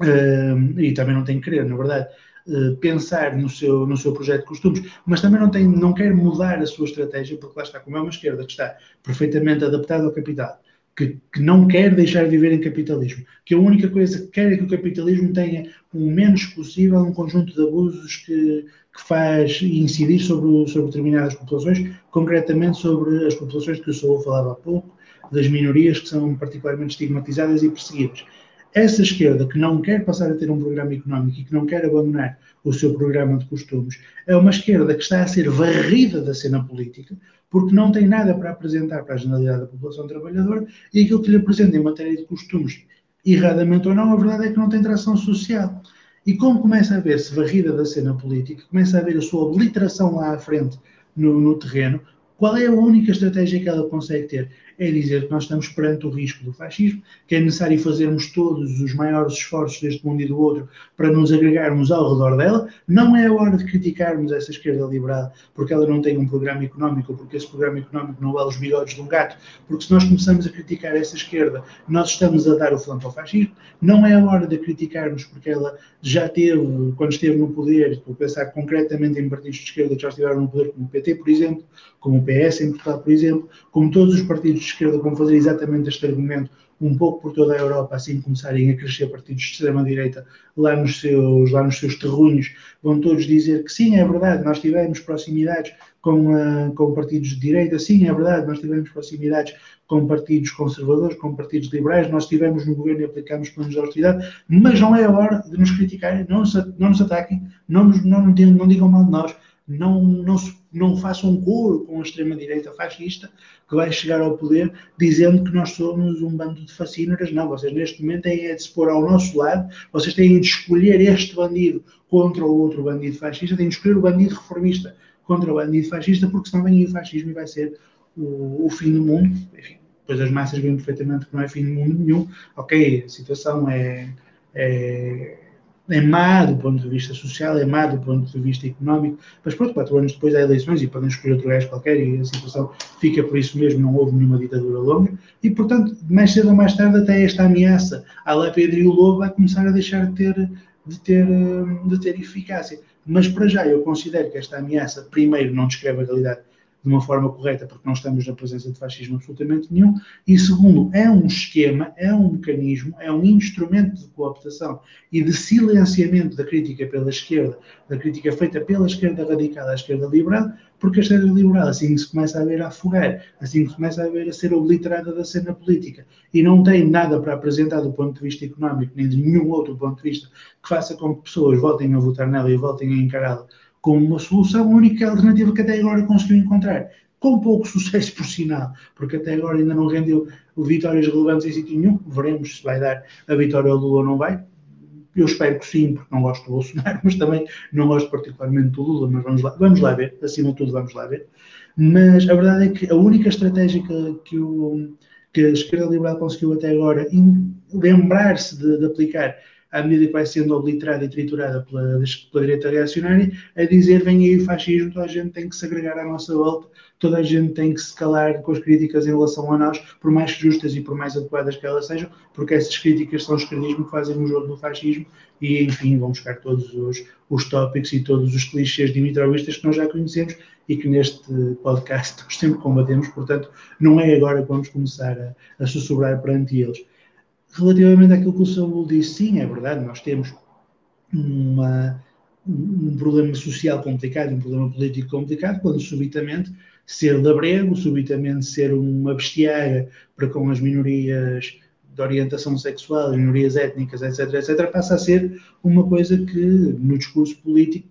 uh, e também não tem que querer, na verdade, uh, pensar no seu, no seu projeto de costumes, mas também não, tem, não quer mudar a sua estratégia, porque lá está, como é uma esquerda que está perfeitamente adaptada ao capital, que, que, não quer deixar de viver em capitalismo, que a única coisa que quer é que o capitalismo tenha o menos possível um conjunto de abusos que, que faz incidir sobre, sobre determinadas populações, concretamente sobre as populações que o Saúl falava há pouco, das minorias que são particularmente estigmatizadas e perseguidas. Essa esquerda que não quer passar a ter um programa económico e que não quer abandonar o seu programa de costumes é uma esquerda que está a ser varrida da cena política porque não tem nada para apresentar para a generalidade da população trabalhadora e aquilo que lhe apresenta em matéria de costumes, erradamente ou não, a verdade é que não tem tração social. E como começa a ver-se varrida da cena política, começa a ver a sua obliteração lá à frente no, no terreno, qual é a única estratégia que ela consegue ter? É dizer que nós estamos perante o risco do fascismo, que é necessário fazermos todos os maiores esforços deste mundo e do outro para nos agregarmos ao redor dela. Não é a hora de criticarmos essa esquerda liberal porque ela não tem um programa económico, porque esse programa económico não é os bigodes de um gato, porque se nós começamos a criticar essa esquerda, nós estamos a dar o flanco ao fascismo. Não é a hora de criticarmos porque ela já teve, quando esteve no poder, estou a pensar concretamente em partidos de esquerda que já estiveram no poder, como o PT, por exemplo, como o PS em Portugal, por exemplo, como todos os partidos de esquerda vão fazer exatamente este argumento um pouco por toda a Europa, assim começarem a crescer partidos de extrema-direita lá nos seus, lá nos seus terrunhos, vão todos dizer que sim, é verdade, nós tivemos proximidades com, uh, com partidos de direita, sim, é verdade, nós tivemos proximidades com partidos conservadores, com partidos liberais, nós estivemos no governo e aplicámos planos de austeridade, mas não é a hora de nos criticarem, não nos, não nos ataquem, não, nos, não, não digam mal de nós, não, não, não façam um coro com a extrema-direita fascista que vai chegar ao poder dizendo que nós somos um bando de fascínoras. Não, vocês neste momento têm é de se pôr ao nosso lado, vocês têm de escolher este bandido contra o outro bandido fascista, têm de escolher o bandido reformista contra o bandido fascista, porque senão vem o fascismo e vai ser o, o fim do mundo. Enfim, depois as massas veem perfeitamente que não é fim do mundo nenhum. Ok, a situação é, é é má do ponto de vista social, é má do ponto de vista económico, mas pronto, quatro anos depois há eleições e podem escolher outro gajo qualquer e a situação fica por isso mesmo, não houve nenhuma ditadura longa e, portanto, mais cedo ou mais tarde até esta ameaça à lá Pedro e o Lobo vai começar a deixar de ter, de ter, de ter eficácia. Mas para já eu considero que esta ameaça, primeiro, não descreve a realidade de uma forma correta, porque não estamos na presença de fascismo absolutamente nenhum, e segundo, é um esquema, é um mecanismo, é um instrumento de cooptação e de silenciamento da crítica pela esquerda, da crítica feita pela esquerda radical à esquerda liberal, porque a esquerda liberal, assim se começa a ver a afogar, assim se começa a ver a ser obliterada da cena política e não tem nada para apresentar do ponto de vista económico, nem de nenhum outro ponto de vista que faça com que pessoas voltem a votar nela e voltem a encará-la como uma solução, a única alternativa que até agora conseguiu encontrar, com pouco sucesso por sinal, porque até agora ainda não rendeu vitórias relevantes em sítio nenhum, veremos se vai dar a vitória ao Lula ou não vai. Eu espero que sim, porque não gosto do Bolsonaro, [laughs] mas também não gosto particularmente do Lula, mas vamos lá, vamos lá ver, acima de tudo vamos lá ver. Mas a verdade é que a única estratégia que, que, o, que a esquerda liberal conseguiu até agora lembrar-se de, de aplicar à medida que vai sendo obliterada e triturada pela, pela direita reacionária, a dizer vem aí o fascismo, toda a gente tem que se agregar à nossa volta, toda a gente tem que se calar com as críticas em relação a nós, por mais justas e por mais adequadas que elas sejam, porque essas críticas são os credismo que fazem o jogo do fascismo e, enfim, vão buscar todos os, os tópicos e todos os clichês dimitrovistas que nós já conhecemos e que neste podcast [laughs] sempre combatemos, portanto, não é agora que vamos começar a, a sussurrar perante eles. Relativamente àquilo que o Saúl disse, sim, é verdade, nós temos uma, um problema social complicado, um problema político complicado, quando subitamente ser labrego, subitamente ser uma bestiária para com as minorias de orientação sexual, minorias étnicas, etc., etc., passa a ser uma coisa que no discurso político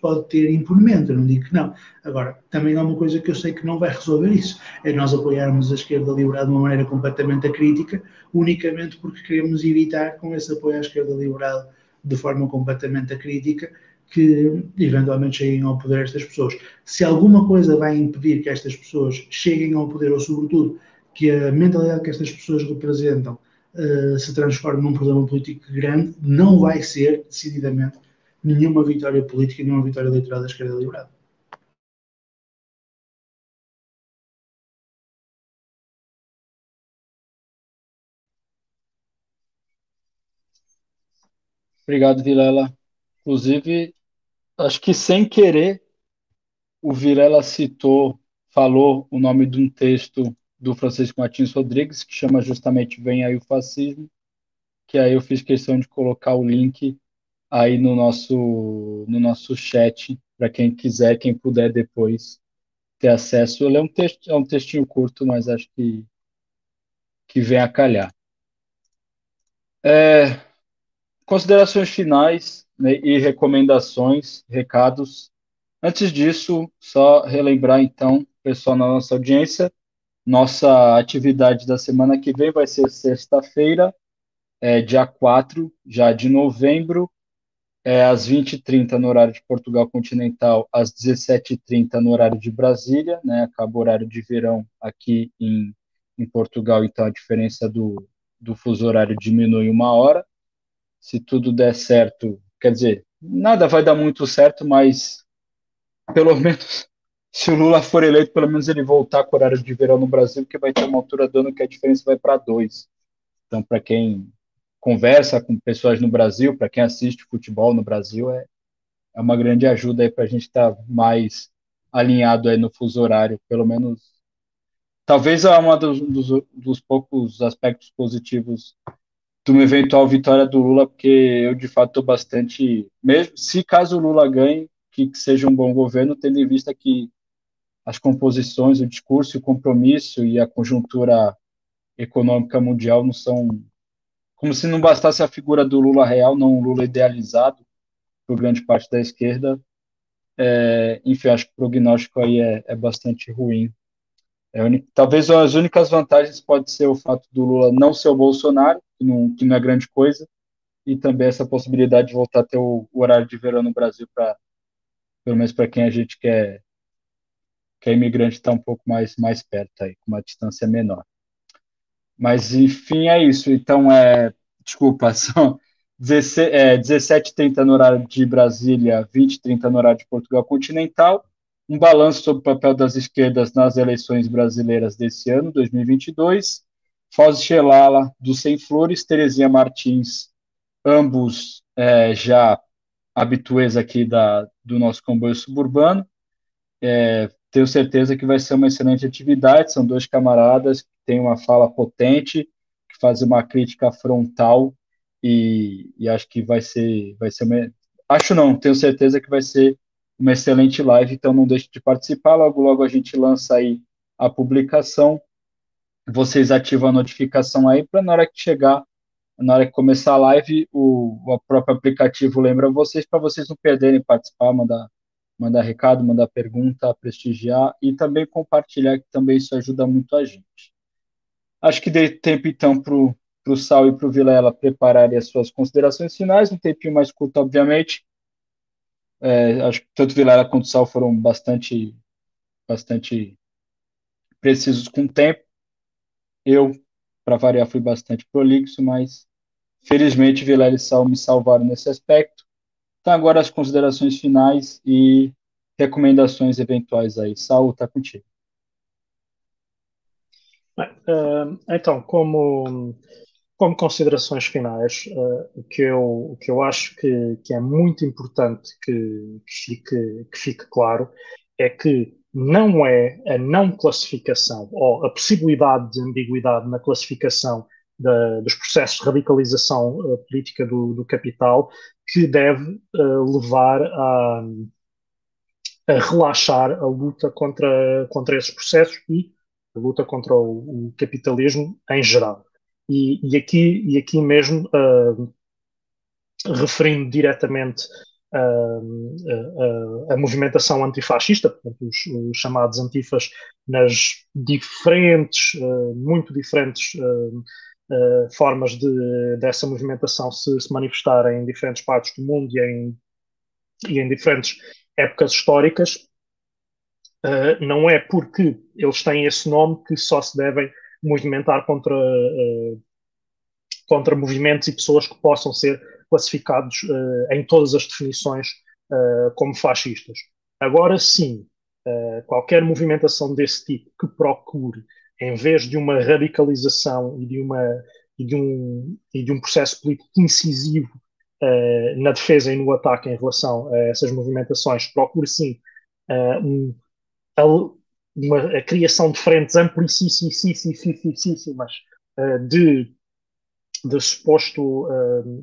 pode ter impunemento, eu não digo que não. Agora, também há uma coisa que eu sei que não vai resolver isso, é nós apoiarmos a esquerda liberal de uma maneira completamente acrítica, unicamente porque queremos evitar, com esse apoio à esquerda liberal de forma completamente acrítica, que eventualmente cheguem ao poder estas pessoas. Se alguma coisa vai impedir que estas pessoas cheguem ao poder, ou sobretudo que a mentalidade que estas pessoas representam uh, se transforme num problema político grande, não vai ser, decididamente, nenhuma vitória política, nenhuma vitória eleitoral da esquerda liberal. Obrigado, Vilela. Inclusive, acho que sem querer, o Vilela citou, falou o nome de um texto do Francisco Martins Rodrigues, que chama justamente Vem aí o Fascismo, que aí eu fiz questão de colocar o link aí no nosso, no nosso chat, para quem quiser, quem puder depois ter acesso. Ele é um, texto, é um textinho curto, mas acho que, que vem a calhar. É, considerações finais né, e recomendações, recados. Antes disso, só relembrar então, pessoal na nossa audiência, nossa atividade da semana que vem vai ser sexta-feira, é, dia 4 já de novembro, é, às 20h30 no horário de Portugal continental, às 17h30 no horário de Brasília, né? Acaba o horário de verão aqui em, em Portugal, então a diferença do, do fuso horário diminui uma hora. Se tudo der certo, quer dizer, nada vai dar muito certo, mas pelo [laughs] menos se o Lula for eleito, pelo menos ele voltar com o horário de verão no Brasil, porque vai ter uma altura do ano que a diferença vai para dois. Então, para quem conversa com pessoas no Brasil, para quem assiste futebol no Brasil, é, é uma grande ajuda aí para a gente estar tá mais alinhado aí no fuso horário, pelo menos. Talvez é um dos, dos, dos poucos aspectos positivos de uma eventual vitória do Lula, porque eu de fato estou bastante. Mesmo se caso o Lula ganhe, que, que seja um bom governo, tendo em vista que as composições, o discurso, o compromisso e a conjuntura econômica mundial não são como se não bastasse a figura do Lula real, não o Lula idealizado por grande parte da esquerda. É, enfim, acho que o prognóstico aí é, é bastante ruim. É talvez as únicas vantagens pode ser o fato do Lula não ser o Bolsonaro, que não, que não é grande coisa, e também essa possibilidade de voltar a ter o, o horário de verão no Brasil para pelo menos para quem a gente quer que é imigrante está um pouco mais mais perto aí, com uma distância menor. Mas, enfim, é isso. Então, é, desculpa, [laughs] são 17h30 é, no horário de Brasília, 20h30 no horário de Portugal continental. Um balanço sobre o papel das esquerdas nas eleições brasileiras desse ano, 2022. Foz Xelala, do Sem Flores, Terezinha Martins, ambos é, já habituês aqui da, do nosso comboio suburbano. É, tenho certeza que vai ser uma excelente atividade. São dois camaradas que têm uma fala potente, que fazem uma crítica frontal e, e acho que vai ser, vai ser uma, acho não, tenho certeza que vai ser uma excelente live. Então não deixe de participar. Logo logo a gente lança aí a publicação. Vocês ativam a notificação aí para na hora que chegar na hora que começar a live, o, o próprio aplicativo lembra vocês para vocês não perderem participar, mandar mandar recado, mandar pergunta, prestigiar e também compartilhar, que também isso ajuda muito a gente. Acho que dei tempo, então, para o Sal e para o Vilela prepararem as suas considerações finais, um tempinho mais curto, obviamente. É, acho que tanto Vilela quanto Sal foram bastante, bastante precisos com o tempo. Eu, para variar, fui bastante prolixo, mas felizmente Vilela e Sal me salvaram nesse aspecto. Então, agora as considerações finais e recomendações eventuais aí. Saul, está contigo. Uh, então, como, como considerações finais, uh, o, que eu, que eu acho que, que é muito importante que, que, fique, que fique claro é que não é a não classificação ou a possibilidade de ambiguidade na classificação da, dos processos de radicalização uh, política do, do, capital que deve uh, levar a, a, relaxar a luta contra, contra esses processos e a luta contra o, o capitalismo em geral. E, e, aqui, e aqui mesmo, uh, referindo diretamente a, a, movimentação antifascista, portanto, os, os, chamados antifas nas diferentes, uh, muito diferentes uh, uh, formas de, dessa movimentação se, se manifestar em diferentes partes do mundo e em, e em diferentes épocas históricas, uh, não é porque eles têm esse nome que só se devem movimentar contra, uh, contra movimentos e pessoas que possam ser classificados em todas as definições como fascistas. Agora sim, qualquer movimentação desse tipo que procure em vez de uma radicalização e de, uma, e de, um, e de um processo político incisivo uh, na defesa e no ataque em relação a essas movimentações, procure sim uh, um, a, uma, a, criação de frentes amplíssimas uh, de, de suposto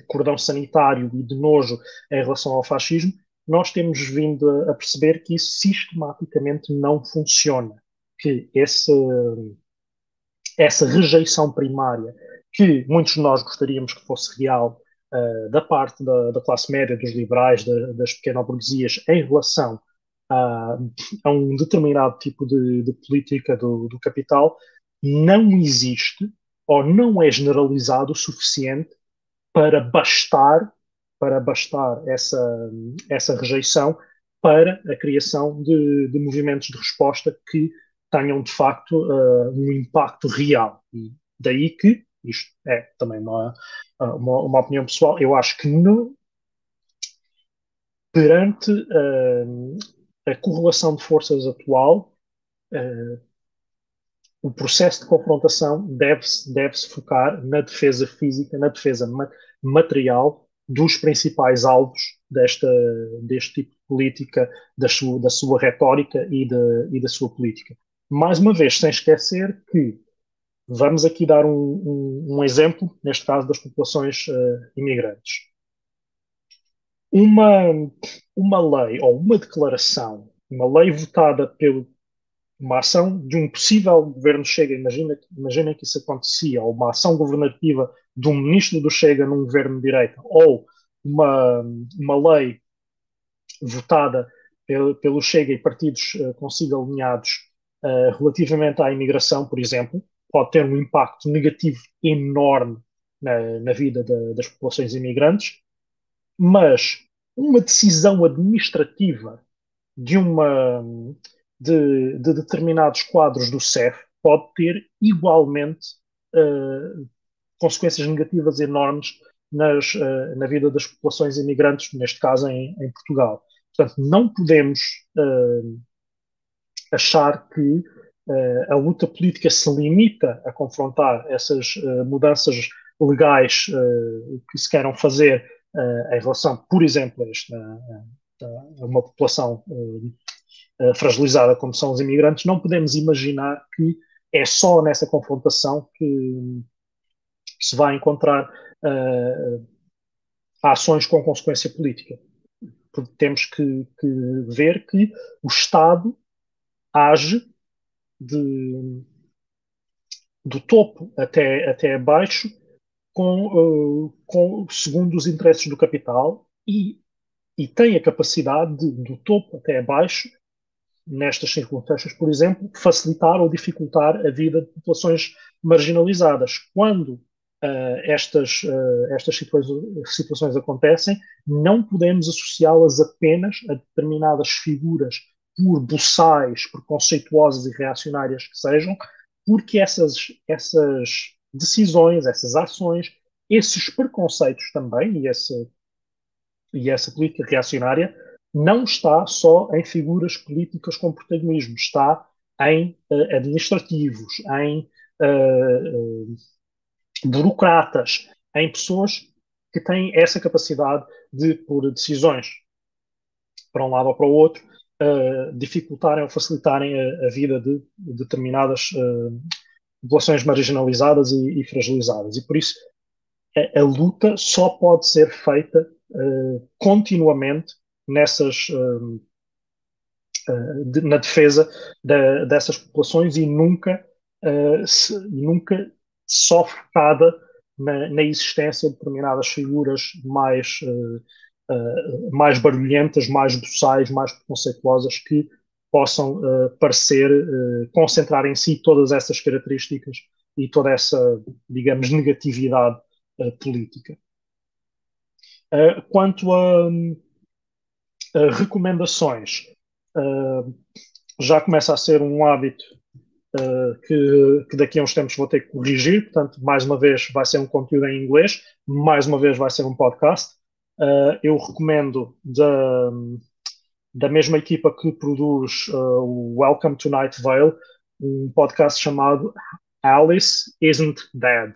cordão sanitário e de nojo em relação ao fascismo, nós temos vindo a perceber que isso sistematicamente não funciona, que esse, essa rejeição primária que muitos de nós gostaríamos que fosse real uh, da parte da, da, classe média, dos liberais, da, das pequenas burguesias, em relação a, a um determinado tipo de, de política do, do, capital, não existe ou não é generalizado o suficiente para bastar para bastar essa, essa rejeição para a criação de, de movimentos de resposta que tenham de facto uh, um impacto real. E daí que isto é também uma, uma, uma opinião pessoal. Eu acho que no, perante uh, a correlação de forças atual, uh, o processo de confrontação deve-se deve focar na defesa física, na defesa ma material dos principais alvos desta, deste tipo de política, da sua, da sua retórica e, de, e da sua política. Mais uma vez, sem esquecer que Vamos aqui dar um, um, um exemplo, neste caso das populações uh, imigrantes. Uma, uma lei ou uma declaração, uma lei votada pelo uma ação de um possível governo Chega, imagina, imagina que isso acontecia, ou uma ação governativa de um ministro do Chega num governo de direita, ou uma, uma lei votada pelo, pelo Chega e partidos uh, consigo alinhados uh, relativamente à imigração, por exemplo, pode ter um impacto negativo enorme na, na vida de, das populações imigrantes, mas uma decisão administrativa de, uma, de, de determinados quadros do CEF pode ter igualmente uh, consequências negativas enormes nas, uh, na vida das populações imigrantes, neste caso em, em Portugal. Portanto, não podemos uh, achar que uh, a luta política se limita a confrontar essas uh, mudanças legais uh, que se queiram fazer em relação, por exemplo, a, esta, a uma população fragilizada como são os imigrantes, não podemos imaginar que é só nessa confrontação que se vai encontrar ações com consequência política. Porque temos que, que ver que o Estado age de, do topo até, até abaixo, com, uh, com, segundo os interesses do capital, e, e tem a capacidade de, do topo até abaixo, nestas circunstâncias, por exemplo, facilitar ou dificultar a vida de populações marginalizadas. Quando uh, estas, uh, estas situações, situações acontecem, não podemos associá-las apenas a determinadas figuras por buçais preconceituosas e reacionárias que sejam, porque essas, essas decisões, essas ações, esses preconceitos também e essa, e essa política reacionária não está só em figuras políticas com protagonismo, está em uh, administrativos, em uh, uh, burocratas, em pessoas que têm essa capacidade de, por decisões para um lado ou para o outro, uh, dificultarem ou facilitarem a, a vida de, determinadas uh, populações marginalizadas e, e, fragilizadas. E por isso a, a, luta só pode ser feita uh, continuamente nessas de, na defesa de, dessas populações e nunca se, nunca só focada na, na, existência de determinadas figuras mais uh, uh, mais barulhentas, mais boçais, mais preconceituosas, que possam uh, parecer uh, concentrar em si todas essas características e toda essa, digamos, negatividade política. quanto a, a recomendações, já começa a ser um hábito que, que, daqui a uns tempos vou ter que corrigir. Portanto, mais uma vez vai ser um conteúdo em inglês, mais uma vez vai ser um podcast. Uh, eu recomendo da, da mesma equipa que produz uh, o Welcome to Night Vale, um podcast chamado Alice Isn't Dead.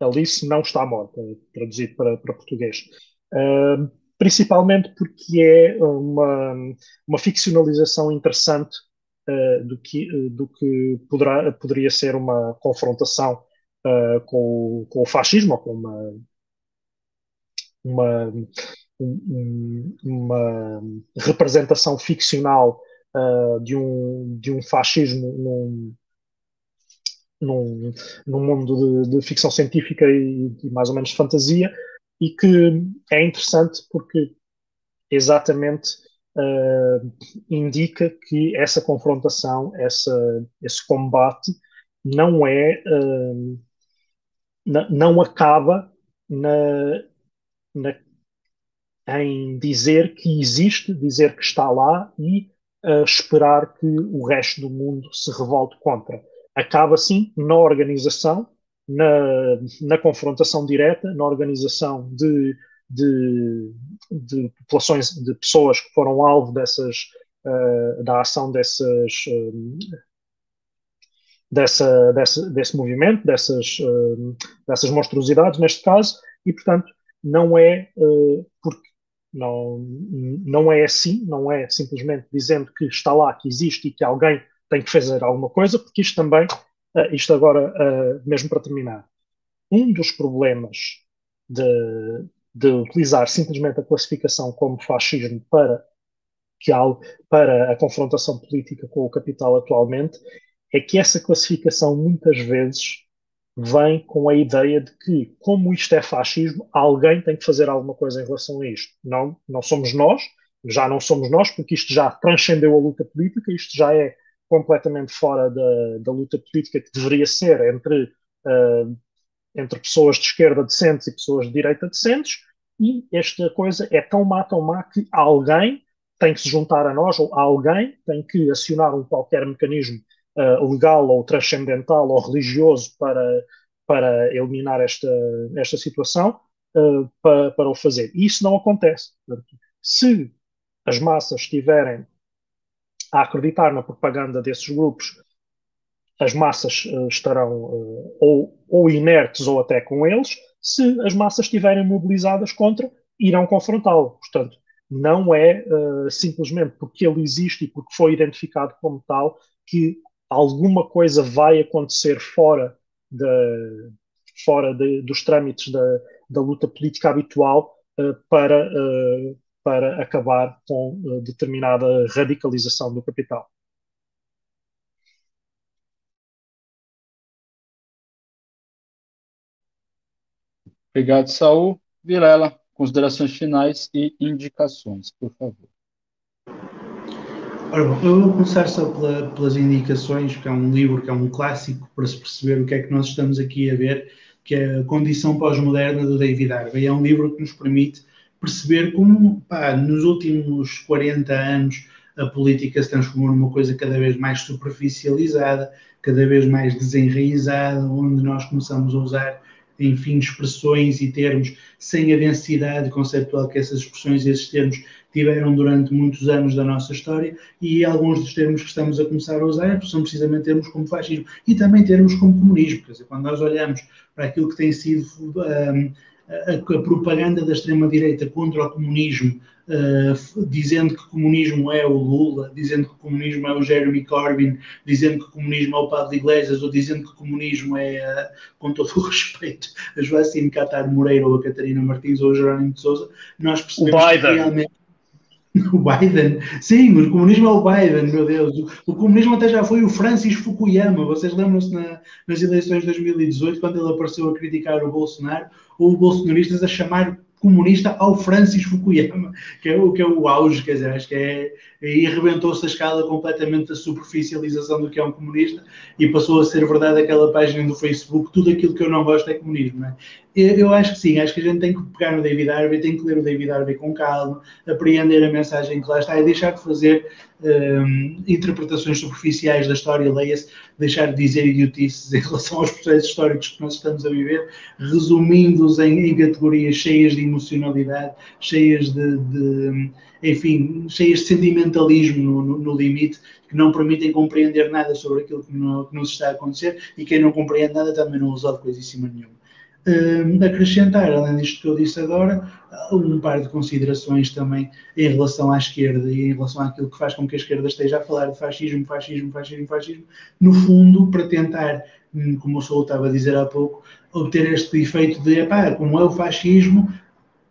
Alice não está morta, traduzido para, para português. Uh, principalmente porque é uma, uma ficcionalização interessante uh, do, que, uh, do que poderá, poderia ser uma confrontação com, com, o fascismo, ou com uma, uma, um, uma representação ficcional de, um, de um fascismo num, num, num mundo de, de ficção científica e, mais ou menos fantasia, e que é interessante porque exatamente uh, indica que essa confrontação, essa, esse combate não é uh, não acaba na, na, em dizer que existe, dizer que está lá e uh, esperar que o resto do mundo se revolte contra. Acaba sim na organização, na, na confrontação direta, na organização de de, de populações, de pessoas que foram alvo dessas, uh, da ação dessas, uh, dessa, dessa, desse movimento, dessas, uh, dessas monstruosidades, neste caso, e, portanto, não é porque não, não é assim, não é simplesmente dizendo que está lá, que existe e que alguém tem que fazer alguma coisa, porque isto também, isto agora, mesmo para terminar, um dos problemas de, de utilizar simplesmente a classificação como fascismo para, que para a confrontação política com o capital atualmente, é que essa classificação muitas vezes vem com a ideia de que, como isto é fascismo, alguém tem que fazer alguma coisa em relação a isto. Não, não somos nós, já não somos nós, porque isto já transcendeu a luta política, isto já é completamente fora da, da luta política que deveria ser entre uh, entre pessoas de esquerda decentes e pessoas de direita decentes, e esta coisa é tão má, tão má, que alguém tem que se juntar a nós, ou alguém tem que acionar um qualquer mecanismo uh, legal ou transcendental ou religioso para, para eliminar esta, esta situação, uh, para, para o fazer. E isso não acontece. Se as massas estiverem a acreditar na propaganda desses grupos as massas uh, estarão uh, ou, ou, inertes ou até com eles, se as massas estiverem mobilizadas contra, irão confrontá-lo. Portanto, não é uh, simplesmente porque ele existe e porque foi identificado como tal que alguma coisa vai acontecer fora, de, fora de, dos trâmites da, da, luta política habitual para, para acabar com determinada radicalização do capital. Obrigado, Saul. Vilela, considerações finais e indicações, por favor. Ora bom, eu vou começar só pela, pelas indicações, que é um livro, que é um clássico para se perceber o que é que nós estamos aqui a ver, que é a Condição Pós-Moderna do David Harvey. É um livro que nos permite perceber como, pá, nos últimos 40 anos, a política se transformou numa coisa cada vez mais superficializada, cada vez mais desenraizada, onde nós começamos a usar enfim, expressões e termos sem a densidade conceptual que essas expressões e esses termos tiveram durante muitos anos da nossa história e alguns dos termos que estamos a começar a usar são precisamente termos como fascismo e também termos como comunismo. Quer dizer, quando nós olhamos para aquilo que tem sido um, a, a propaganda da extrema-direita contra o comunismo uh, dizendo que o comunismo é o Lula, dizendo que o comunismo é o Jeremy Corbyn, dizendo que o comunismo é o Padre Iglesias, ou dizendo que o comunismo é, uh, com todo o [laughs] respeito, a Joacine Catar Moreira, ou a Catarina Martins, ou a Jerónimo de Souza, nós percebemos que realmente [laughs] o Biden, sim, o comunismo é o Biden, meu Deus. O, comunismo até já foi o Francis Fukuyama. Vocês lembram-se na, nas eleições de 2018, quando ele apareceu a criticar o Bolsonaro, ou bolsonaristas a chamar comunista ao Francis Fukuyama, que é o, que é o auge, quer dizer, acho que é, aí arrebentou-se a escala completamente da superficialização do que é um comunista e passou a ser verdade aquela página do Facebook, tudo aquilo que eu não gosto é comunismo, é? Eu, acho que sim, acho que a gente tem que pegar no David Harvey, tem que ler o David Harvey com calma, apreender a mensagem que lá está e deixar de fazer um, interpretações superficiais da história, leia-se, deixar de dizer idiotices em relação aos processos históricos que nós estamos a viver, resumindo-os em, em, categorias cheias de emocionalidade, cheias de, de enfim, cheias de sentimentalismo no, no, no, limite, que não permitem compreender nada sobre aquilo que, no, que nos está a acontecer e quem não compreende nada também não usa de coisíssima nenhuma. Uh, acrescentar, além disto que eu disse agora, um par de considerações também em relação à esquerda e em relação àquilo que faz com que a esquerda esteja a falar de fascismo, fascismo, fascismo, fascismo, no fundo, para tentar, hum, como o Saúl estava a dizer há pouco, obter este efeito de, epá, como é o fascismo,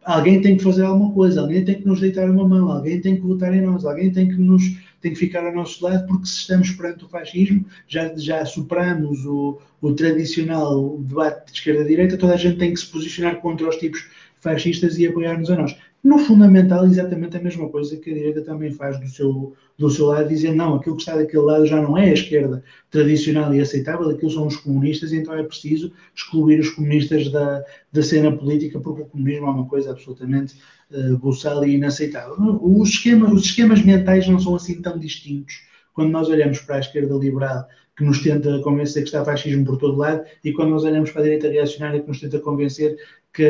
alguém tem que fazer alguma coisa, alguém tem que nos deitar uma mão, alguém tem que votar em nós, alguém tem que nos tem que ficar ao nosso lado, porque se estamos perante o fascismo, já, já superamos o, o tradicional debate de esquerda-direita, toda a gente tem que se posicionar contra os tipos fascistas e apoiar-nos a nós. No fundamental, exatamente a mesma coisa que a direita também faz do seu, do seu lado, dizer não, aquilo que está daquele lado já não é a esquerda tradicional e aceitável, aquilo são os comunistas, então é preciso excluir os comunistas da, da cena política, porque o comunismo é uma coisa absolutamente uh, buçal e inaceitável. Os esquemas, os esquemas mentais não são assim tão distintos quando nós olhamos para a esquerda liberal que nos tenta convencer que está fascismo por todo lado, e quando nós olhamos para a direita reacionária que nos tenta convencer que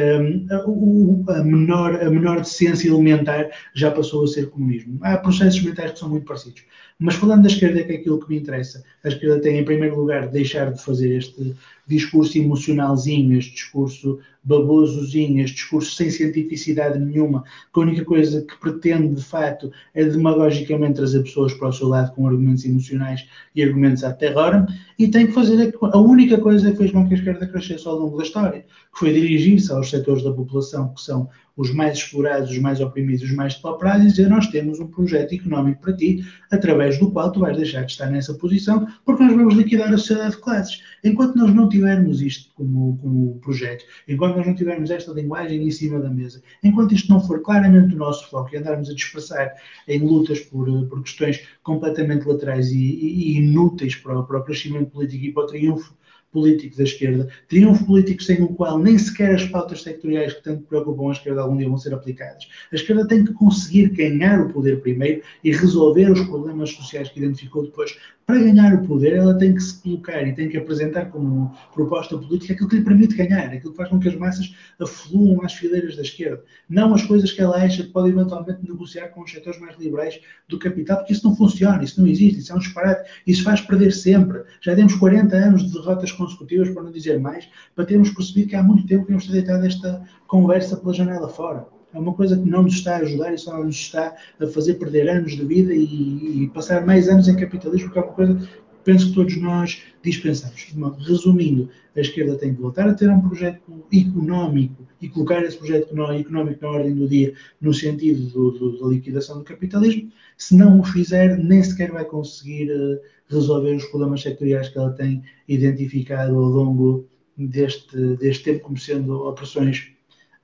um, a, menor, a menor decência elementar já passou a ser comunismo. Há processos mentais que são muito parecidos. Mas falando da esquerda, que é aquilo que me interessa, a esquerda tem, em primeiro lugar, de deixar de fazer este discurso emocionalzinho, este discurso babosozinho, este discurso sem cientificidade nenhuma, que a única coisa que pretende, de facto, é demagogicamente trazer pessoas para o seu lado com argumentos emocionais e argumentos à terror, e tem que fazer a única coisa que fez com que a esquerda crescesse ao longo da história, que foi dirigir-se aos setores da população que são os mais explorados, os mais oprimidos, os mais depauperados, e dizer nós temos um projeto económico para ti, através do qual tu vais deixar de estar nessa posição, porque nós vamos liquidar a sociedade de classes. Enquanto nós não tivermos isto como, como projeto, enquanto nós não tivermos esta linguagem em cima da mesa, enquanto isto não for claramente o nosso foco e andarmos a dispersar em lutas por, por questões completamente laterais e, e, e inúteis para, para o crescimento político e para o triunfo político da esquerda, triunfo político sem o qual nem sequer as pautas sectoriais que tanto preocupam a esquerda algum dia vão ser aplicadas. A esquerda tem que conseguir ganhar o poder primeiro e resolver os problemas sociais que identificou depois, para ganhar o poder, ela tem que se colocar e tem que apresentar como proposta política aquilo que lhe permite ganhar, aquilo que faz com que as massas afluam às fileiras da esquerda. Não as coisas que ela acha que pode eventualmente negociar com os setores mais liberais do capital, porque isso não funciona, isso não existe, isso é um disparate, isso faz perder sempre. Já temos 40 anos de derrotas consecutivas, para não dizer mais, para termos percebido que há muito tempo que temos deitado esta conversa pela janela fora. É uma coisa que não nos está a ajudar e só nos está a fazer perder anos de vida e, e passar mais anos em capitalismo, porque é uma coisa que penso que todos nós dispensamos. Resumindo, a esquerda tem que voltar a ter um projeto económico e colocar esse projeto económico na ordem do dia no sentido do, do, da liquidação do capitalismo. Se não o fizer, nem sequer vai conseguir uh, resolver os problemas sectoriais que ela tem identificado ao longo deste, deste tempo, como sendo opressões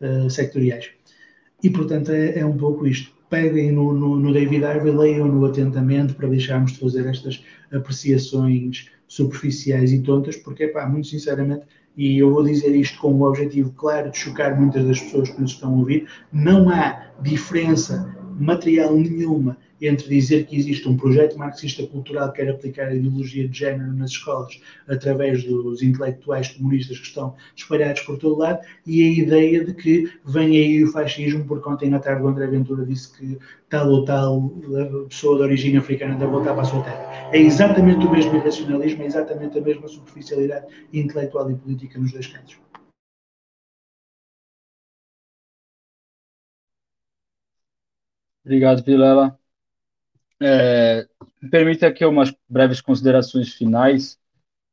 uh, sectoriais. E, portanto, é, é um pouco isto. Peguem no, no, no David Harvey, leiam-no atentamente para deixarmos de fazer estas apreciações superficiais e tontas, porque, pá, muito sinceramente, e eu vou dizer isto com o objetivo claro de chocar muitas das pessoas que nos estão a ouvir, não há diferença material nenhuma entre dizer que existe um projeto marxista cultural que quer aplicar a ideologia de género nas escolas através dos intelectuais comunistas que estão espalhados por todo lado e a ideia de que vem aí o fascismo, porque ontem na tarde o André Ventura disse que tal ou tal pessoa de origem africana deve voltar para a sua terra. É exatamente o mesmo irracionalismo, é exatamente a mesma superficialidade intelectual e política nos dois cantos. Obrigado, Vilela. É, permita aqui umas breves considerações finais.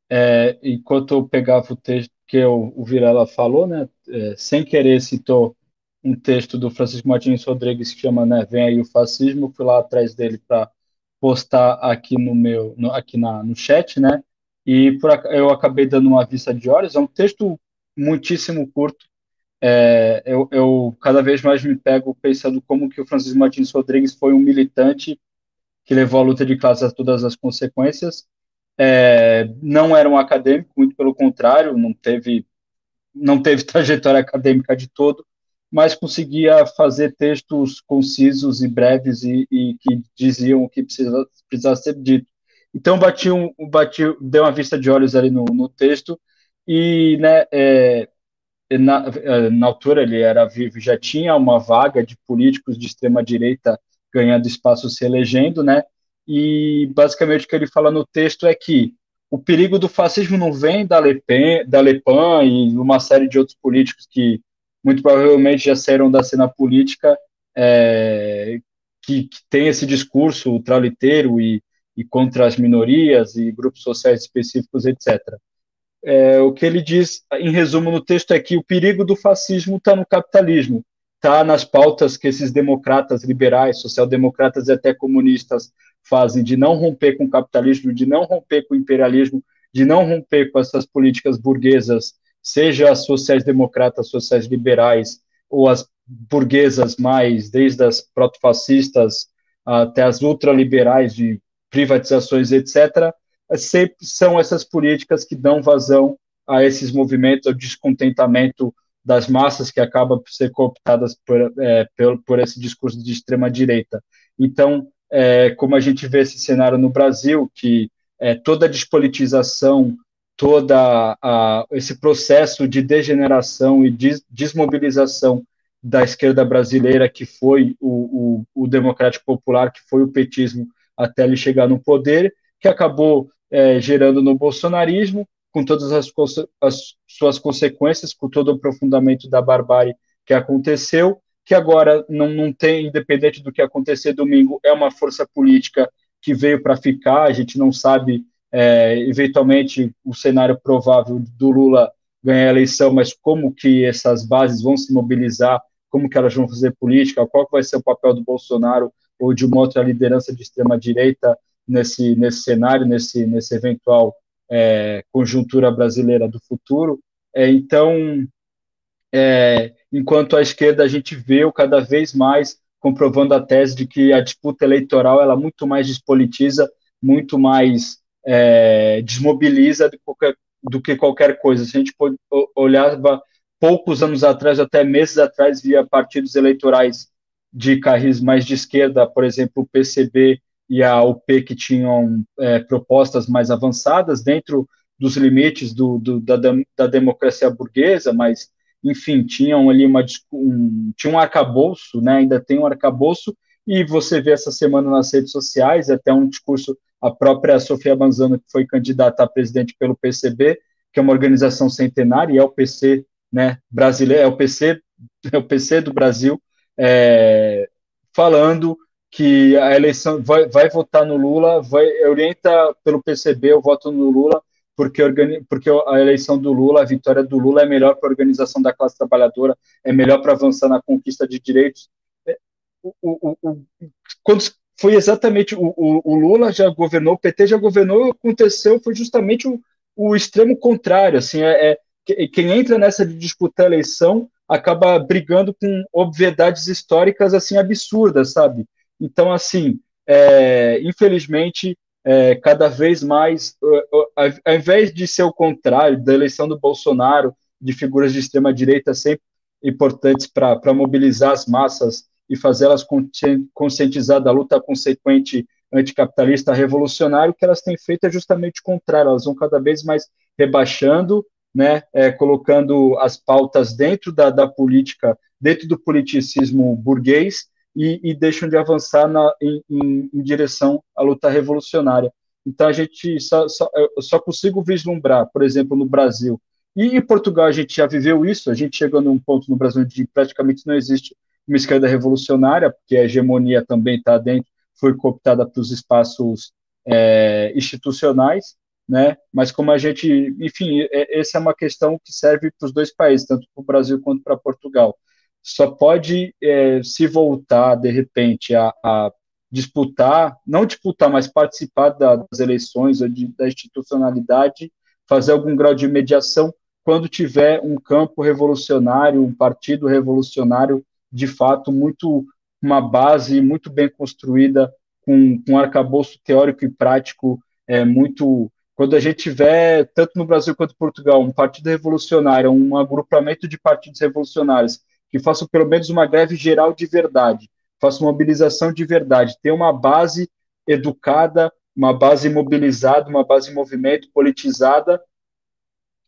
É, enquanto eu pegava o texto que eu, o Virela falou, né, é, sem querer citou um texto do Francisco Martins Rodrigues que chama né, Vem aí o fascismo, fui lá atrás dele para postar aqui no meu, no, aqui na, no chat, né, e por, eu acabei dando uma vista de olhos, é um texto muitíssimo curto, é, eu, eu, cada vez mais me pego pensando como que o Francisco Martins Rodrigues foi um militante que levou a luta de classes a todas as consequências. É, não era um acadêmico, muito pelo contrário, não teve, não teve [laughs] trajetória acadêmica de todo, mas conseguia fazer textos concisos e breves e, e que diziam o que precisa, precisava ser dito. Então, bati, um, bati dei uma vista de olhos ali no, no texto e, né, é, na, na altura ele era vivo, já tinha uma vaga de políticos de extrema direita ganhando espaço se elegendo, né? E basicamente o que ele fala no texto é que o perigo do fascismo não vem da Le Pen, da Le Pen e uma série de outros políticos que muito provavelmente já saíram da cena política, é, que, que, tem esse discurso ultraliteiro e, e contra as minorias e grupos sociais específicos, etc. É, o que ele diz, em resumo, no texto é que o perigo do fascismo está no capitalismo, está nas pautas que esses democratas liberais, social-democratas e até comunistas fazem de não romper com o capitalismo, de não romper com o imperialismo, de não romper com essas políticas burguesas, seja as sociais-democratas, sociais-liberais, ou as burguesas mais, desde as protofascistas até as ultraliberais de privatizações, etc., sempre são essas políticas que dão vazão a esses movimentos, ao descontentamento das massas que acabam por ser cooptadas por, é, por, por esse discurso de extrema direita. Então, é, como a gente vê esse cenário no Brasil, que é, toda a despolitização, toda a, esse processo de degeneração e des, desmobilização da esquerda brasileira, que foi o, o, o, democrático popular, que foi o petismo, até ele chegar no poder, que acabou é, gerando no bolsonarismo, com todas as, as, suas consequências, com todo o aprofundamento da barbárie que aconteceu, que agora não, não tem, independente do que acontecer domingo, é uma força política que veio para ficar, a gente não sabe, é, eventualmente, o cenário provável do Lula ganhar a eleição, mas como que essas bases vão se mobilizar, como que elas vão fazer política, qual vai ser o papel do Bolsonaro ou de uma outra liderança de extrema-direita nesse, nesse cenário, nesse, nesse eventual é, conjuntura brasileira do futuro. É, então, é, enquanto a esquerda a gente vê cada vez mais comprovando a tese de que a disputa eleitoral ela muito mais despolitiza, muito mais é, desmobiliza do, qualquer, do, que qualquer coisa. Se a gente olhava poucos anos atrás, até meses atrás, via partidos eleitorais de carris mais de esquerda, por exemplo, o PCB e a UP que tinham é, propostas mais avançadas dentro dos limites do, do, da, da, democracia burguesa, mas, enfim, tinham ali uma, um, tinha um arcabouço, né, ainda tem um arcabouço, e você vê essa semana nas redes sociais, até um discurso, a própria Sofia Manzano, que foi candidata a presidente pelo PCB, que é uma organização centenária, e é o PC né, brasileiro, é o PC, é o PC do Brasil, é, falando que a eleição vai, vai votar no Lula, vai orienta pelo PCB o voto no Lula, porque, porque a eleição do Lula, a vitória do Lula é melhor para a organização da classe trabalhadora, é melhor para avançar na conquista de direitos. É, o, o, o, quando foi exatamente o, Lula já governou, o PT já governou, aconteceu foi justamente o, o extremo contrário. Assim, é, é, quem entra nessa de disputar a eleição acaba brigando com obviedades históricas assim absurdas, sabe? Então, assim, é, infelizmente, é, cada vez mais, ao invés de ser o contrário, da eleição do Bolsonaro, de figuras de extrema-direita sempre importantes para mobilizar as massas e fazê-las conscientizar da luta consequente anticapitalista revolucionário, o que elas têm feito é justamente o contrário, elas vão cada vez mais rebaixando, né, é, colocando as pautas dentro da, da política, dentro do politicismo burguês, e, e deixam de avançar na, em, em, em, direção à luta revolucionária. Então a gente só, só, só consigo vislumbrar, por exemplo, no Brasil e em Portugal a gente já viveu isso. A gente chegou num ponto no Brasil onde praticamente não existe uma esquerda revolucionária, porque a hegemonia também está dentro, foi cooptada para os espaços é, institucionais, né? Mas como a gente, enfim, é, essa é uma questão que serve para os dois países, tanto para o Brasil quanto para Portugal só pode é, se voltar, de repente, a, a, disputar, não disputar, mas participar das eleições ou de, da institucionalidade, fazer algum grau de mediação quando tiver um campo revolucionário, um partido revolucionário, de fato, muito uma base muito bem construída, com, com um arcabouço teórico e prático é, muito quando a gente tiver, tanto no Brasil quanto em Portugal, um partido revolucionário, um agrupamento de partidos revolucionários que façam pelo menos uma greve geral de verdade, façam mobilização de verdade, ter uma base educada, uma base mobilizada, uma base em movimento, politizada,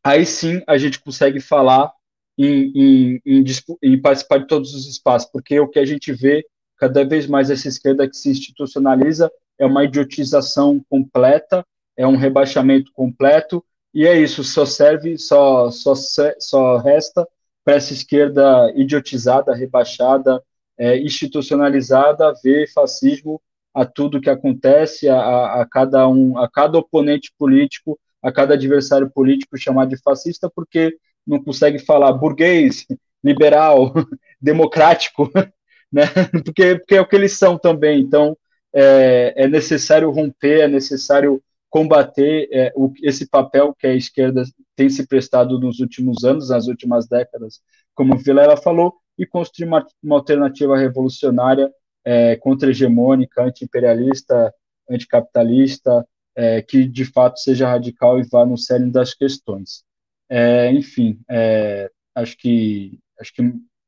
aí sim a gente consegue falar em, em, em, em, participar de todos os espaços, porque o que a gente vê cada vez mais essa esquerda que se institucionaliza é uma idiotização completa, é um rebaixamento completo, e é isso, só serve, só, só, só resta para essa esquerda idiotizada, rebaixada, é, institucionalizada, ver fascismo a tudo que acontece, a, a, cada um, a cada oponente político, a cada adversário político chamar de fascista, porque não consegue falar burguês, [laughs] liberal, [laughs] democrático, [laughs] né? Porque, porque é o que eles são também. Então, é, é necessário romper, é necessário combater é, o, esse papel que a esquerda tem se prestado nos últimos anos, nas últimas décadas, como o Vilela falou, e construir uma, uma alternativa revolucionária é, contra-hegemônica, anti-imperialista, anticapitalista, é, que de fato seja radical e vá no cerne das questões. É, enfim, é, acho que, acho que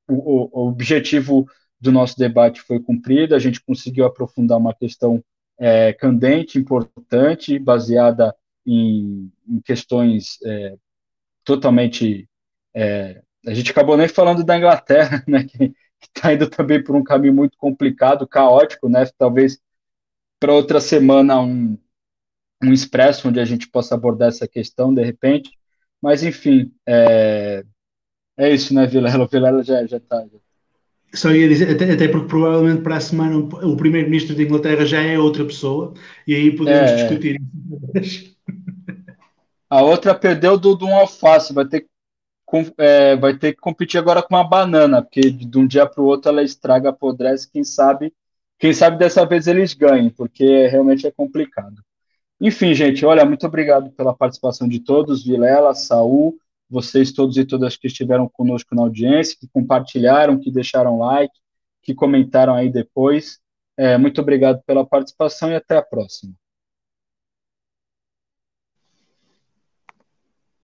o, o, objetivo do nosso debate foi cumprido, a gente conseguiu aprofundar uma questão é, candente, importante, baseada em, em questões é, totalmente. É, a gente acabou nem falando da Inglaterra, [laughs] né, que está indo também por um caminho muito complicado, caótico, né? Talvez para outra semana um, um expresso onde a gente possa abordar essa questão de repente. Mas, enfim, é, é isso, né, Vilela? O Vilela já está. Já só ia dizer, até, até, porque provavelmente para a semana o primeiro-ministro da Inglaterra já é outra pessoa, e aí podemos é, discutir. A outra perdeu do, do um alface, vai ter, é, vai ter que competir agora com uma banana, porque de um dia para o outro ela estraga, apodrece, quem sabe, quem sabe dessa vez eles ganhem, porque realmente é complicado. Enfim, gente, olha, muito obrigado pela participação de todos, Vilela, Saul, vocês todos e todas que estiveram conosco na audiência, que compartilharam, que deixaram like, que comentaram aí depois. É, muito obrigado pela participação e até a próxima.